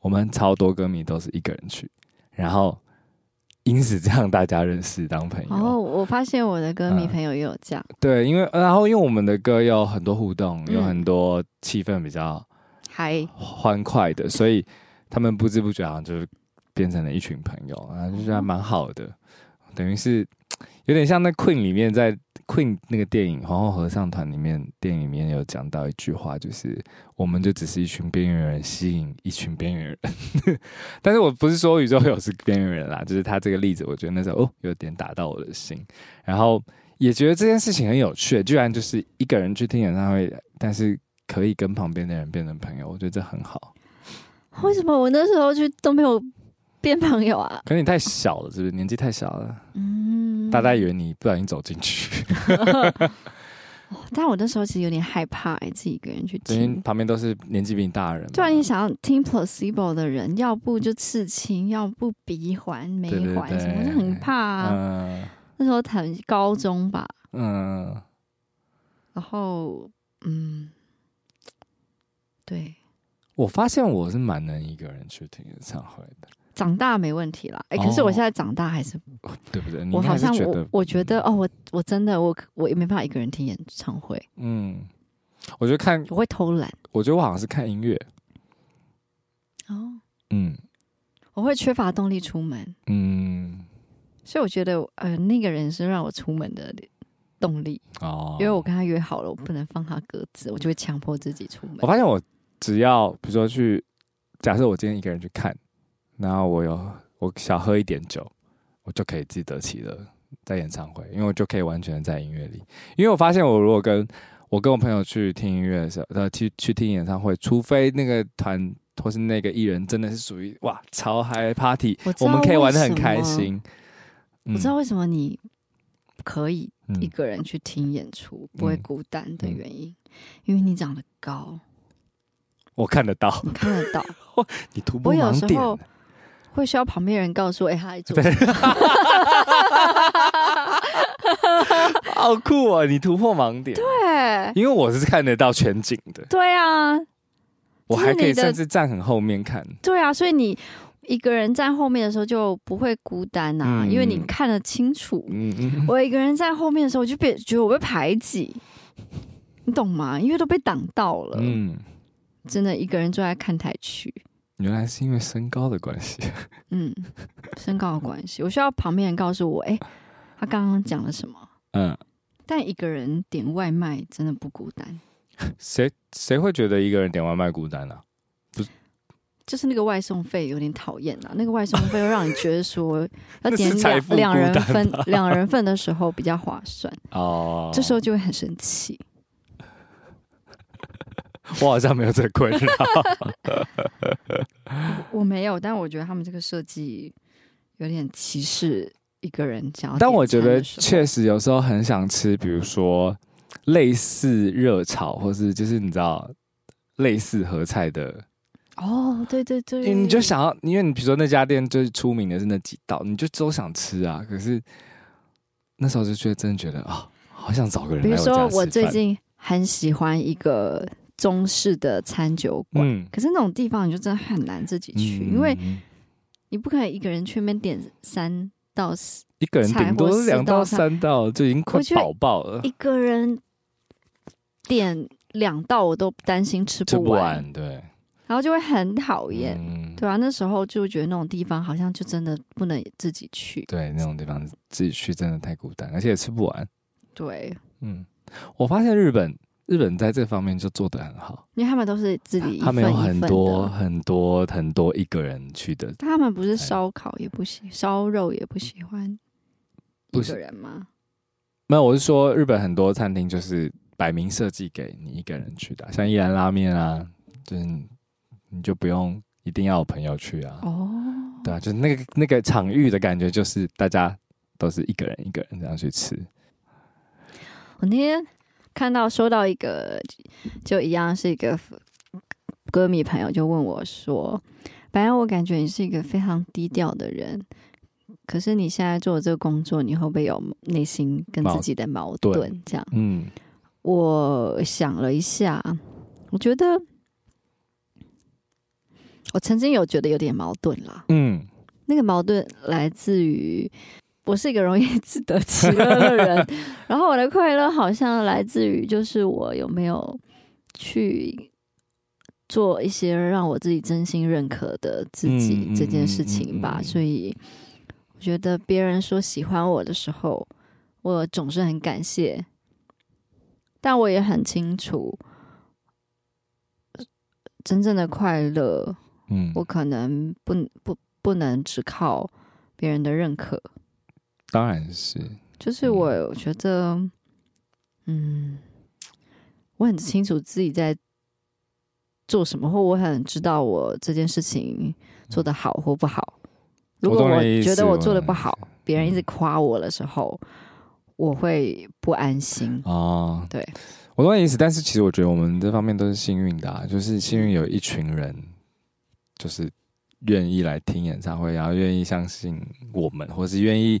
我们超多歌迷都是一个人去，然后因此这样大家认识当朋友。然 (laughs) 哦，我发现我的歌迷朋友也有这样，嗯、对，因为然后因为我们的歌有很多互动，有很多气氛比较。嗨欢快的，所以他们不知不觉好像就变成了一群朋友啊，就是还蛮好的。等于是有点像那 Queen 里面，在 Queen 那个电影《皇后合唱团》里面，电影里面有讲到一句话，就是我们就只是一群边缘人吸引一群边缘人。(laughs) 但是我不是说宇宙有是边缘人啦，就是他这个例子，我觉得那时候哦有点打到我的心，然后也觉得这件事情很有趣，居然就是一个人去听演唱会，但是。可以跟旁边的人变成朋友，我觉得这很好。为什么我那时候去都没有变朋友啊？可能你太小了，是不是？年纪太小了。嗯，大家以为你不小心走进去。(laughs) 但我那时候其实有点害怕，哎，自己一个人去听，旁边都是年纪比你大的人。突然，你想要听 Placebo 的人，要不就刺青，要不鼻环、眉环什么，就很怕啊。嗯，那时候谈高中吧。嗯，然后嗯。对，我发现我是蛮能一个人去听演唱会的。长大没问题啦，哎、欸，可是我现在长大还是，哦、对不对？我好像我我觉得哦，我我真的我我也没办法一个人听演唱会。嗯，我觉得看我会偷懒。我觉得我好像是看音乐。哦，嗯，我会缺乏动力出门。嗯，所以我觉得呃，那个人是让我出门的。动力哦，因为我跟他约好了，我不能放他鸽子，我就会强迫自己出门。我发现我只要比如说去，假设我今天一个人去看，然后我有我小喝一点酒，我就可以自得其乐在演唱会，因为我就可以完全在音乐里。因为我发现我如果跟我跟我朋友去听音乐的时候，呃，去去听演唱会，除非那个团或是那个艺人真的是属于哇超嗨 party，我，我们可以玩的很开心。我知道为什么你可以。一个人去听演出不会孤单的原因，因为你长得高，我看得到，你看得到，(laughs) 你突破盲点。我有时候会需要旁边人告诉我，哎，他在做，(laughs) 好酷啊！你突破盲点，对，因为我是看得到全景的，对啊，我还可以甚至站很后面看，对啊，所以你。一个人站后面的时候就不会孤单呐、啊，嗯、因为你看得清楚。嗯嗯、我一个人在后面的时候，我就被觉得我被排挤，你懂吗？因为都被挡到了。嗯，真的一个人坐在看台区。原来是因为身高的关系。(laughs) 嗯，身高的关系，我需要旁边人告诉我，哎、欸，他刚刚讲了什么？嗯，但一个人点外卖真的不孤单。谁谁会觉得一个人点外卖孤单呢、啊？就是那个外送费有点讨厌啊，那个外送费会让你觉得说 (laughs) 要点两两人份两人份的时候比较划算哦，这时候就会很生气。我好像没有这困扰。(laughs) 我没有，但我觉得他们这个设计有点歧视一个人想要。但我觉得确实有时候很想吃，比如说类似热炒，或是就是你知道类似合菜的。哦，对对对，你就想要，因为你比如说那家店就是出名的是那几道，你就都想吃啊。可是那时候就觉得真的觉得啊、哦，好想找个人。比如说我最近很喜欢一个。中式的餐酒馆，嗯、可是那种地方你就真的很难自己去，嗯、因为你不可能一个人去那边点三到四，一个人顶多两到三道就已经快饱爆了。一个人点两道我都担心吃不完，对，然后就会很讨厌，嗯、对吧、啊？那时候就觉得那种地方好像就真的不能自己去，对，那种地方自己去真的太孤单，而且也吃不完。对，嗯，我发现日本。日本在这方面就做得很好，因为他们都是自己一份一份，他们有很多很多很多一个人去的。他们不是烧烤也不喜，烧肉也不喜欢一个人吗？没有，我是说日本很多餐厅就是摆明设计给你一个人去的，像一兰拉面啊，就是你就不用一定要有朋友去啊。哦，对啊，就是那个那个场域的感觉，就是大家都是一个人一个人这样去吃。我那天。看到收到一个，就一样是一个歌迷朋友就问我说：“本来我感觉你是一个非常低调的人，可是你现在做的这个工作，你会不会有内心跟自己的矛盾？”这样，嗯，我想了一下，我觉得我曾经有觉得有点矛盾啦。嗯，那个矛盾来自于。我是一个容易自得其乐的人，(laughs) 然后我的快乐好像来自于就是我有没有去做一些让我自己真心认可的自己这件事情吧。所以我觉得别人说喜欢我的时候，我总是很感谢，但我也很清楚，真正的快乐，嗯，我可能不不不能只靠别人的认可。当然是，就是我觉得，嗯，我很清楚自己在做什么，或我很知道我这件事情做的好或不好。如果我觉得我做的不好，别人一直夸我的时候，我会不安心。哦，对，我懂你意思，但是其实我觉得我们这方面都是幸运的啊，就是幸运有一群人，就是愿意来听演唱会，然后愿意相信我们，或是愿意。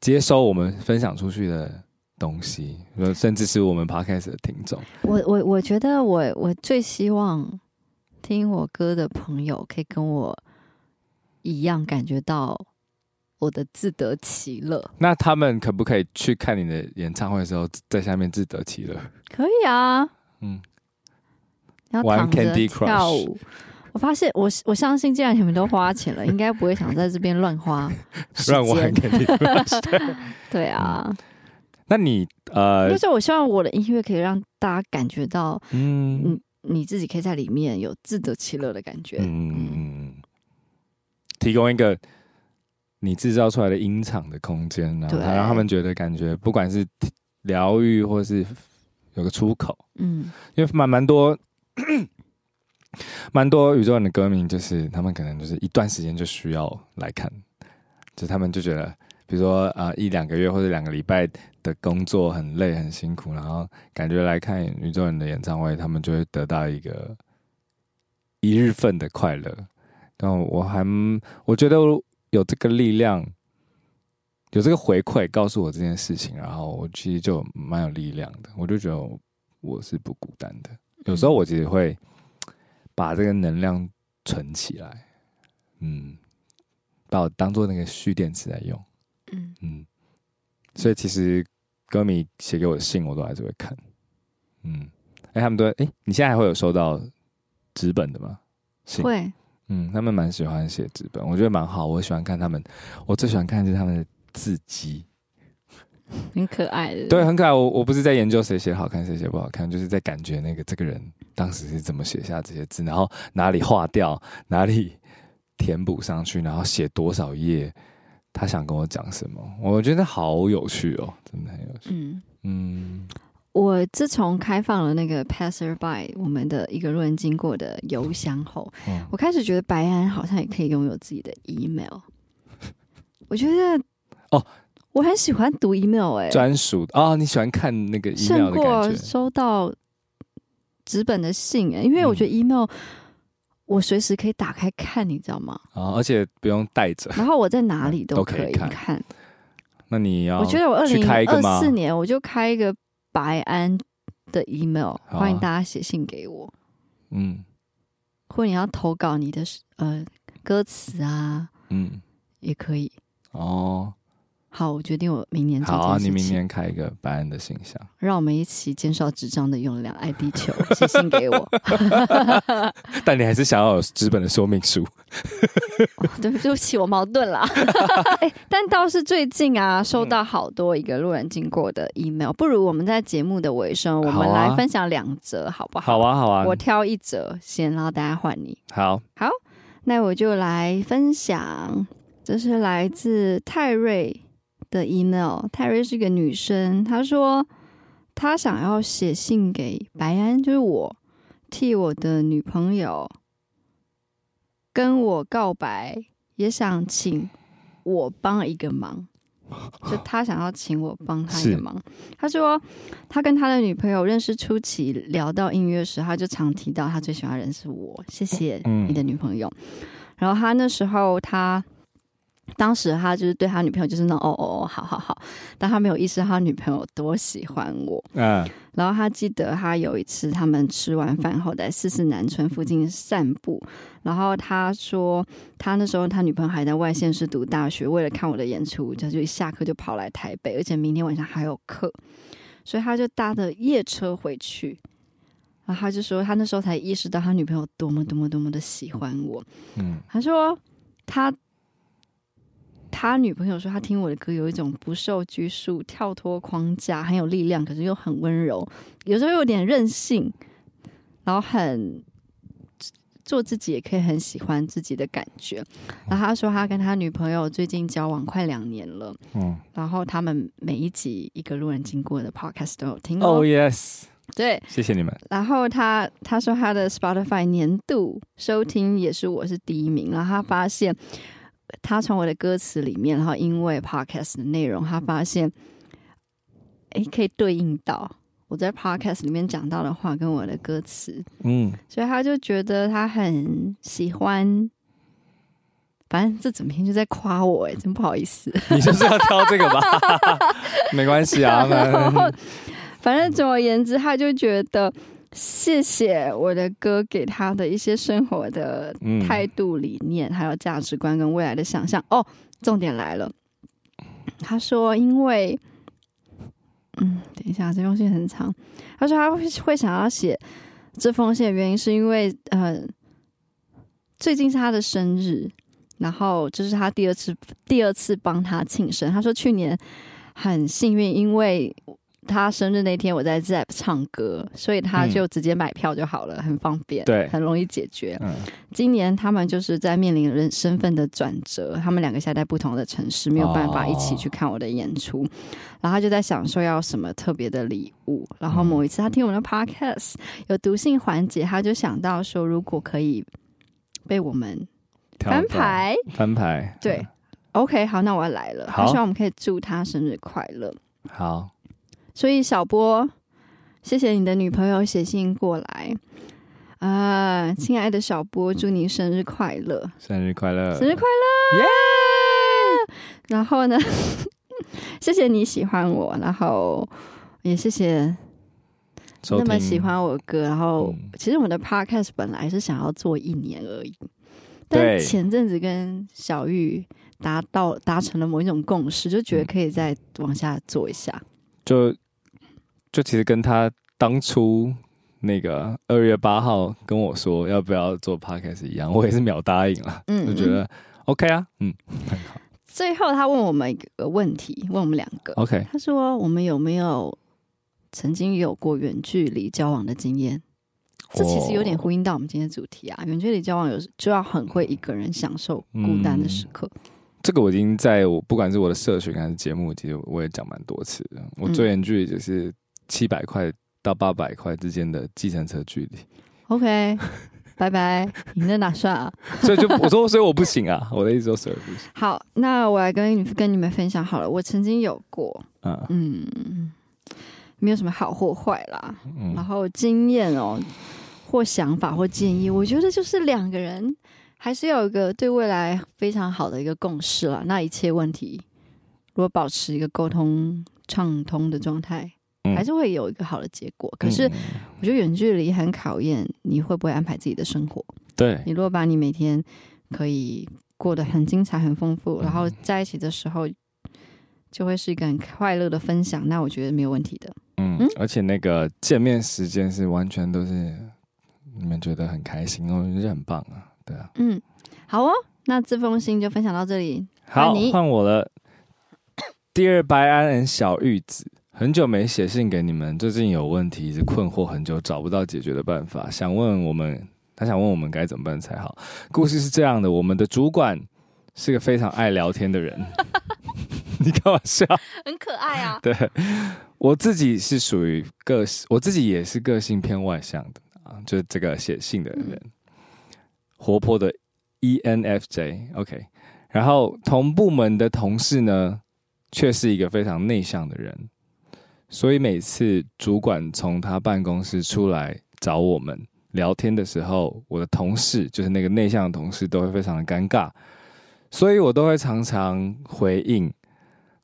接收我们分享出去的东西，甚至是我们 podcast 的听众。我我我觉得我我最希望听我歌的朋友可以跟我一样感觉到我的自得其乐。那他们可不可以去看你的演唱会的时候，在下面自得其乐？可以啊，嗯，然后躺着跳舞。我发现，我我相信，既然你们都花钱了，应该不会想在这边乱花 (laughs) 乱玩。(laughs) 对啊，嗯、那你呃，就是我希望我的音乐可以让大家感觉到，嗯，你你自己可以在里面有自得其乐的感觉。嗯嗯嗯，提供一个你制造出来的音场的空间，然后让他们觉得感觉，不管是疗愈或是有个出口，嗯，因为蛮蛮多。蛮多宇宙人的歌迷，就是他们可能就是一段时间就需要来看，就他们就觉得，比如说啊、一两个月或者两个礼拜的工作很累很辛苦，然后感觉来看宇宙人的演唱会，他们就会得到一个一日份的快乐。但我还我觉得有这个力量，有这个回馈告诉我这件事情，然后我其实就蛮有力量的。我就觉得我是不孤单的。有时候我其实会。把这个能量存起来，嗯，把我当做那个蓄电池来用，嗯。嗯，所以其实歌迷写给我的信，我都还是会看，嗯，哎，他们都哎，你现在还会有收到纸本的吗？会，嗯，他们蛮喜欢写纸本，我觉得蛮好，我喜欢看他们，我最喜欢看的是他们的字迹。很可爱的，对，很可爱。我我不是在研究谁写好看，谁写不好看，就是在感觉那个这个人当时是怎么写下这些字，然后哪里划掉，哪里填补上去，然后写多少页，他想跟我讲什么，我觉得好有趣哦，真的很有趣。嗯嗯，我自从开放了那个 passerby 我们的一个路人经过的邮箱后，嗯、我开始觉得白安好像也可以拥有自己的 email。我觉得哦，我很喜欢读 email，哎，专属啊，你喜欢看那个 email 的感觉，收到纸本的信，哎，因为我觉得 email、嗯、我随时可以打开看，你知道吗？啊、哦，而且不用带着，然后我在哪里都可以看。看那你要，我觉得我二零二四年我就开一个。白安的 email，欢迎大家写信给我。嗯，或者你要投稿你的呃歌词啊，嗯，也可以。哦。好，我决定我明年做。好啊，你明年开一个白安的信箱，让我们一起减少纸张的用量，爱地球，(laughs) 写信给我。(laughs) 但你还是想要有纸本的说明书。(laughs) 哦、对不起，我矛盾了。哎，但倒是最近啊，收到好多一个路人经过的 email，不如我们在节目的尾声，我们来分享两则，好不好？好啊，好啊。我挑一则先，然后大家换你。好，好，那我就来分享，这是来自泰瑞。的 email，泰瑞是个女生，她说她想要写信给白安，就是我，替我的女朋友跟我告白，也想请我帮一个忙，(laughs) 就她想要请我帮她一个忙。他说他跟他的女朋友认识初期，聊到音乐时，他就常提到他最喜欢的人是我。谢谢你的女朋友。嗯、然后他那时候她。当时他就是对他女朋友就是那种哦哦哦，好好好，但他没有意识到他女朋友多喜欢我。嗯，然后他记得他有一次他们吃完饭后在四四南村附近散步，然后他说他那时候他女朋友还在外县市读大学，为了看我的演出，他就一下课就跑来台北，而且明天晚上还有课，所以他就搭的夜车回去。然后他就说他那时候才意识到他女朋友多么多么多么的喜欢我。嗯，他说他。他女朋友说，他听我的歌有一种不受拘束、跳脱框架、很有力量，可是又很温柔，有时候有点任性，然后很做自己，也可以很喜欢自己的感觉。然后他说，他跟他女朋友最近交往快两年了，嗯，然后他们每一集一个路人经过的 podcast 都有听哦。Oh yes，对，谢谢你们。然后他他说他的 Spotify 年度收听也是我是第一名，然后他发现。他从我的歌词里面，然后因为 podcast 的内容，他发现，哎，可以对应到我在 podcast 里面讲到的话跟我的歌词，嗯，所以他就觉得他很喜欢。反正这整篇就在夸我，哎，真不好意思。(laughs) 你就是要挑这个吧？(laughs) 没关系啊，反正总而言之，他就觉得。谢谢我的歌给他的一些生活的态度、理念，嗯、还有价值观跟未来的想象。哦，重点来了，他说：“因为，嗯，等一下，这封信很长。他说他会会想要写这封信的原因，是因为呃，最近是他的生日，然后这是他第二次第二次帮他庆生。他说去年很幸运，因为。”他生日那天我在 ZEP 唱歌，所以他就直接买票就好了，嗯、很方便，对，很容易解决。嗯、今年他们就是在面临人身份的转折，他们两个现在在不同的城市，没有办法一起去看我的演出，哦、然后他就在想说要什么特别的礼物。然后某一次他听我们的 Podcast 有读性环节，他就想到说如果可以被我们翻牌，翻牌，对、嗯、，OK，好，那我要来了。他希望我们可以祝他生日快乐。好。所以小波，谢谢你的女朋友写信过来啊，亲爱的小波，祝你生日快乐！生日快乐！生日快乐！耶 Yeah！然后呢，(laughs) 谢谢你喜欢我，然后也谢谢那么喜欢我歌。然后，其实我们的 podcast 本来是想要做一年而已，但前阵子跟小玉达到达成了某一种共识，就觉得可以再往下做一下，就。就其实跟他当初那个二月八号跟我说要不要做 podcast 一样，我也是秒答应了。嗯，就觉得 OK 啊，嗯，很好。最后他问我们一个问题，问我们两个，OK？他说我们有没有曾经有过远距离交往的经验？这其实有点呼应到我们今天的主题啊。远距离交往有就要很会一个人享受孤单的时刻。嗯，这个我已经在我不管是我的社群还是节目，其实我也讲蛮多次的。我最远距离就是。七百块到八百块之间的计程车距离。OK，拜拜，你在哪算啊？(laughs) 所以就我说，所以我不行啊。我的意思说，所以不行。好，那我来跟你跟你们分享好了。我曾经有过，嗯嗯，没有什么好或坏啦。嗯、然后经验哦，或想法或建议，我觉得就是两个人还是要有一个对未来非常好的一个共识了。那一切问题，如果保持一个沟通畅通的状态。还是会有一个好的结果，可是我觉得远距离很考验你会不会安排自己的生活。对，你如果把你每天可以过得很精彩、很丰富，然后在一起的时候就会是一个很快乐的分享，那我觉得没有问题的。嗯，而且那个见面时间是完全都是你们觉得很开心哦，我觉得很棒啊，对啊。嗯，好哦，那这封信就分享到这里。好，换我了。Dear 白安 and 小玉子。很久没写信给你们，最近有问题，一直困惑很久，找不到解决的办法，想问我们，他想问我们该怎么办才好。故事是这样的，我们的主管是个非常爱聊天的人，(laughs) 你开玩笑，很可爱啊。对，我自己是属于个性，我自己也是个性偏外向的啊，就是这个写信的人，嗯、活泼的 ENFJ，OK，、okay、然后同部门的同事呢，却是一个非常内向的人。所以每次主管从他办公室出来找我们聊天的时候，我的同事就是那个内向的同事都会非常的尴尬，所以我都会常常回应，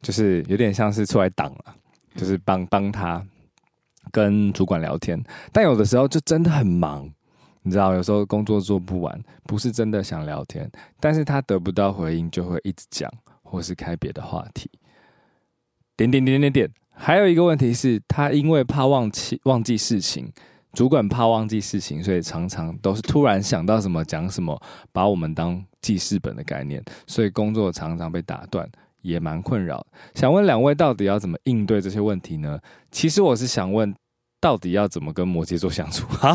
就是有点像是出来挡了，就是帮帮他跟主管聊天。但有的时候就真的很忙，你知道，有时候工作做不完，不是真的想聊天，但是他得不到回应，就会一直讲，或是开别的话题，点点点点点。还有一个问题是，他因为怕忘记忘记事情，主管怕忘记事情，所以常常都是突然想到什么讲什么，把我们当记事本的概念，所以工作常常被打断，也蛮困扰。想问两位，到底要怎么应对这些问题呢？其实我是想问，到底要怎么跟摩羯座相处啊？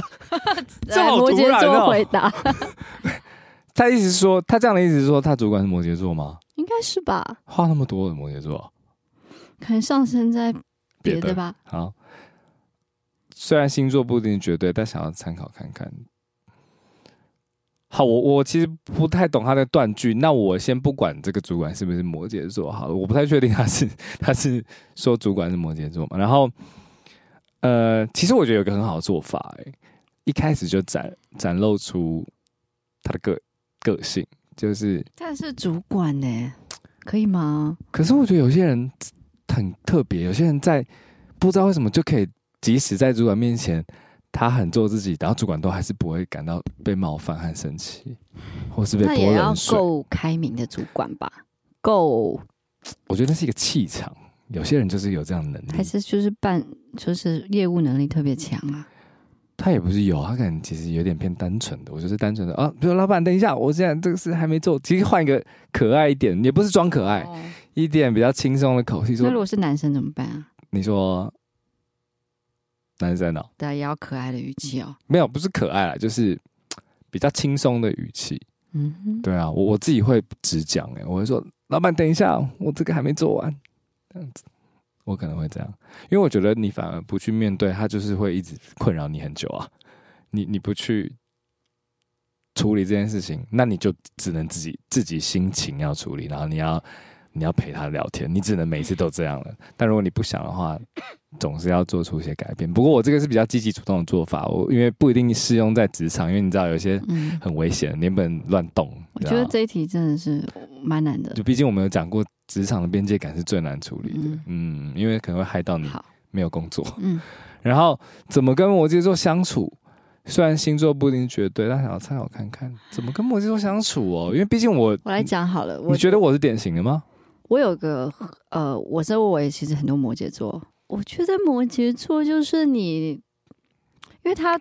这好突然哦！摩羯座回答，(laughs) 他意思是说，他这样的意思是说，他主管是摩羯座吗？应该是吧。话那么多的摩羯座。可能上升在别的吧。好，虽然星座不一定绝对，但想要参考看看。好，我我其实不太懂他的断句，那我先不管这个主管是不是摩羯座，好了，我不太确定他是 (laughs) 他是说主管是摩羯座嘛。然后，呃，其实我觉得有个很好的做法，哎，一开始就展展露出他的个个性，就是他是主管呢，可以吗？可是我觉得有些人。很特别，有些人在不知道为什么就可以，即使在主管面前，他很做自己，然后主管都还是不会感到被冒犯和生气，或是被泼冷水。那也要够开明的主管吧？够，我觉得那是一个气场。有些人就是有这样的能力，还是就是办，就是业务能力特别强啊？他也不是有，他可能其实有点偏单纯的。我就是单纯的啊，比如老板，等一下，我现在这个事还没做，其实换一个可爱一点，也不是装可爱。哦一点比较轻松的口气说：“那如果是男生怎么办啊？”你说男生哦，对，也要可爱的语气哦。没有，不是可爱啦，就是比较轻松的语气。嗯哼，对啊，我我自己会直讲哎，我会说：“老板，等一下，我这个还没做完。”这样子，我可能会这样，因为我觉得你反而不去面对他，就是会一直困扰你很久啊。你你不去处理这件事情，那你就只能自己自己心情要处理，然后你要。你要陪他聊天，你只能每次都这样了。但如果你不想的话，总是要做出一些改变。不过我这个是比较积极主动的做法，我因为不一定适用在职场，因为你知道有些很危险，你不能乱动。我觉得这一题真的是蛮难的。就毕竟我们有讲过，职场的边界感是最难处理的。嗯，嗯，因为可能会害到你没有工作。嗯，然后怎么跟摩羯座相处？虽然星座不一定绝对，但想要参考看看怎么跟摩羯座相处哦。因为毕竟我我来讲好了，你觉得我是典型的吗？我有个呃，我周围其实很多摩羯座。我觉得摩羯座就是你，因为他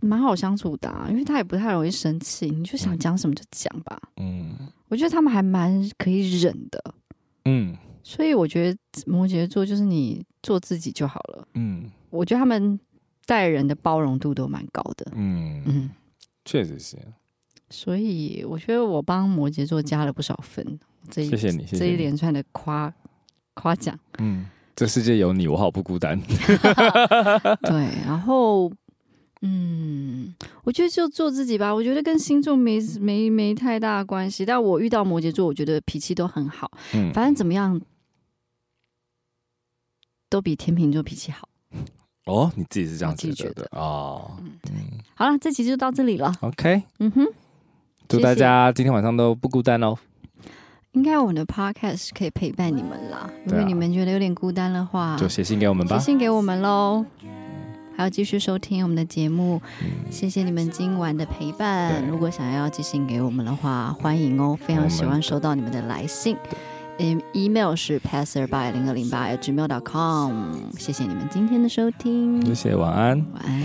蛮好相处的啊，因为他也不太容易生气，你就想讲什么就讲吧。嗯，我觉得他们还蛮可以忍的。嗯，所以我觉得摩羯座就是你做自己就好了。嗯，我觉得他们待人的包容度都蛮高的。嗯嗯，确实是。所以我觉得我帮摩羯座加了不少分。这一谢谢你，谢谢你这一连串的夸夸奖，嗯，这世界有你，我好不孤单。(laughs) (laughs) 对，然后，嗯，我觉得就做自己吧。我觉得跟星座没没没太大关系。但我遇到摩羯座，我觉得脾气都很好。嗯，反正怎么样，都比天秤座脾气好。哦，你自己是这样子觉得哦。嗯，对。好了，这期就到这里了。OK，嗯哼，祝大家今天晚上都不孤单哦。应该我们的 Podcast 可以陪伴你们啦。如果你们觉得有点孤单的话，就写信给我们吧。写信给我们喽。还要继续收听我们的节目，谢谢你们今晚的陪伴。如果想要寄信给我们的话，欢迎哦，非常喜欢收到你们的来信。嗯，email 是 passerby 零二零八 @gmail.com。谢谢你们今天的收听，谢谢，晚安，晚安。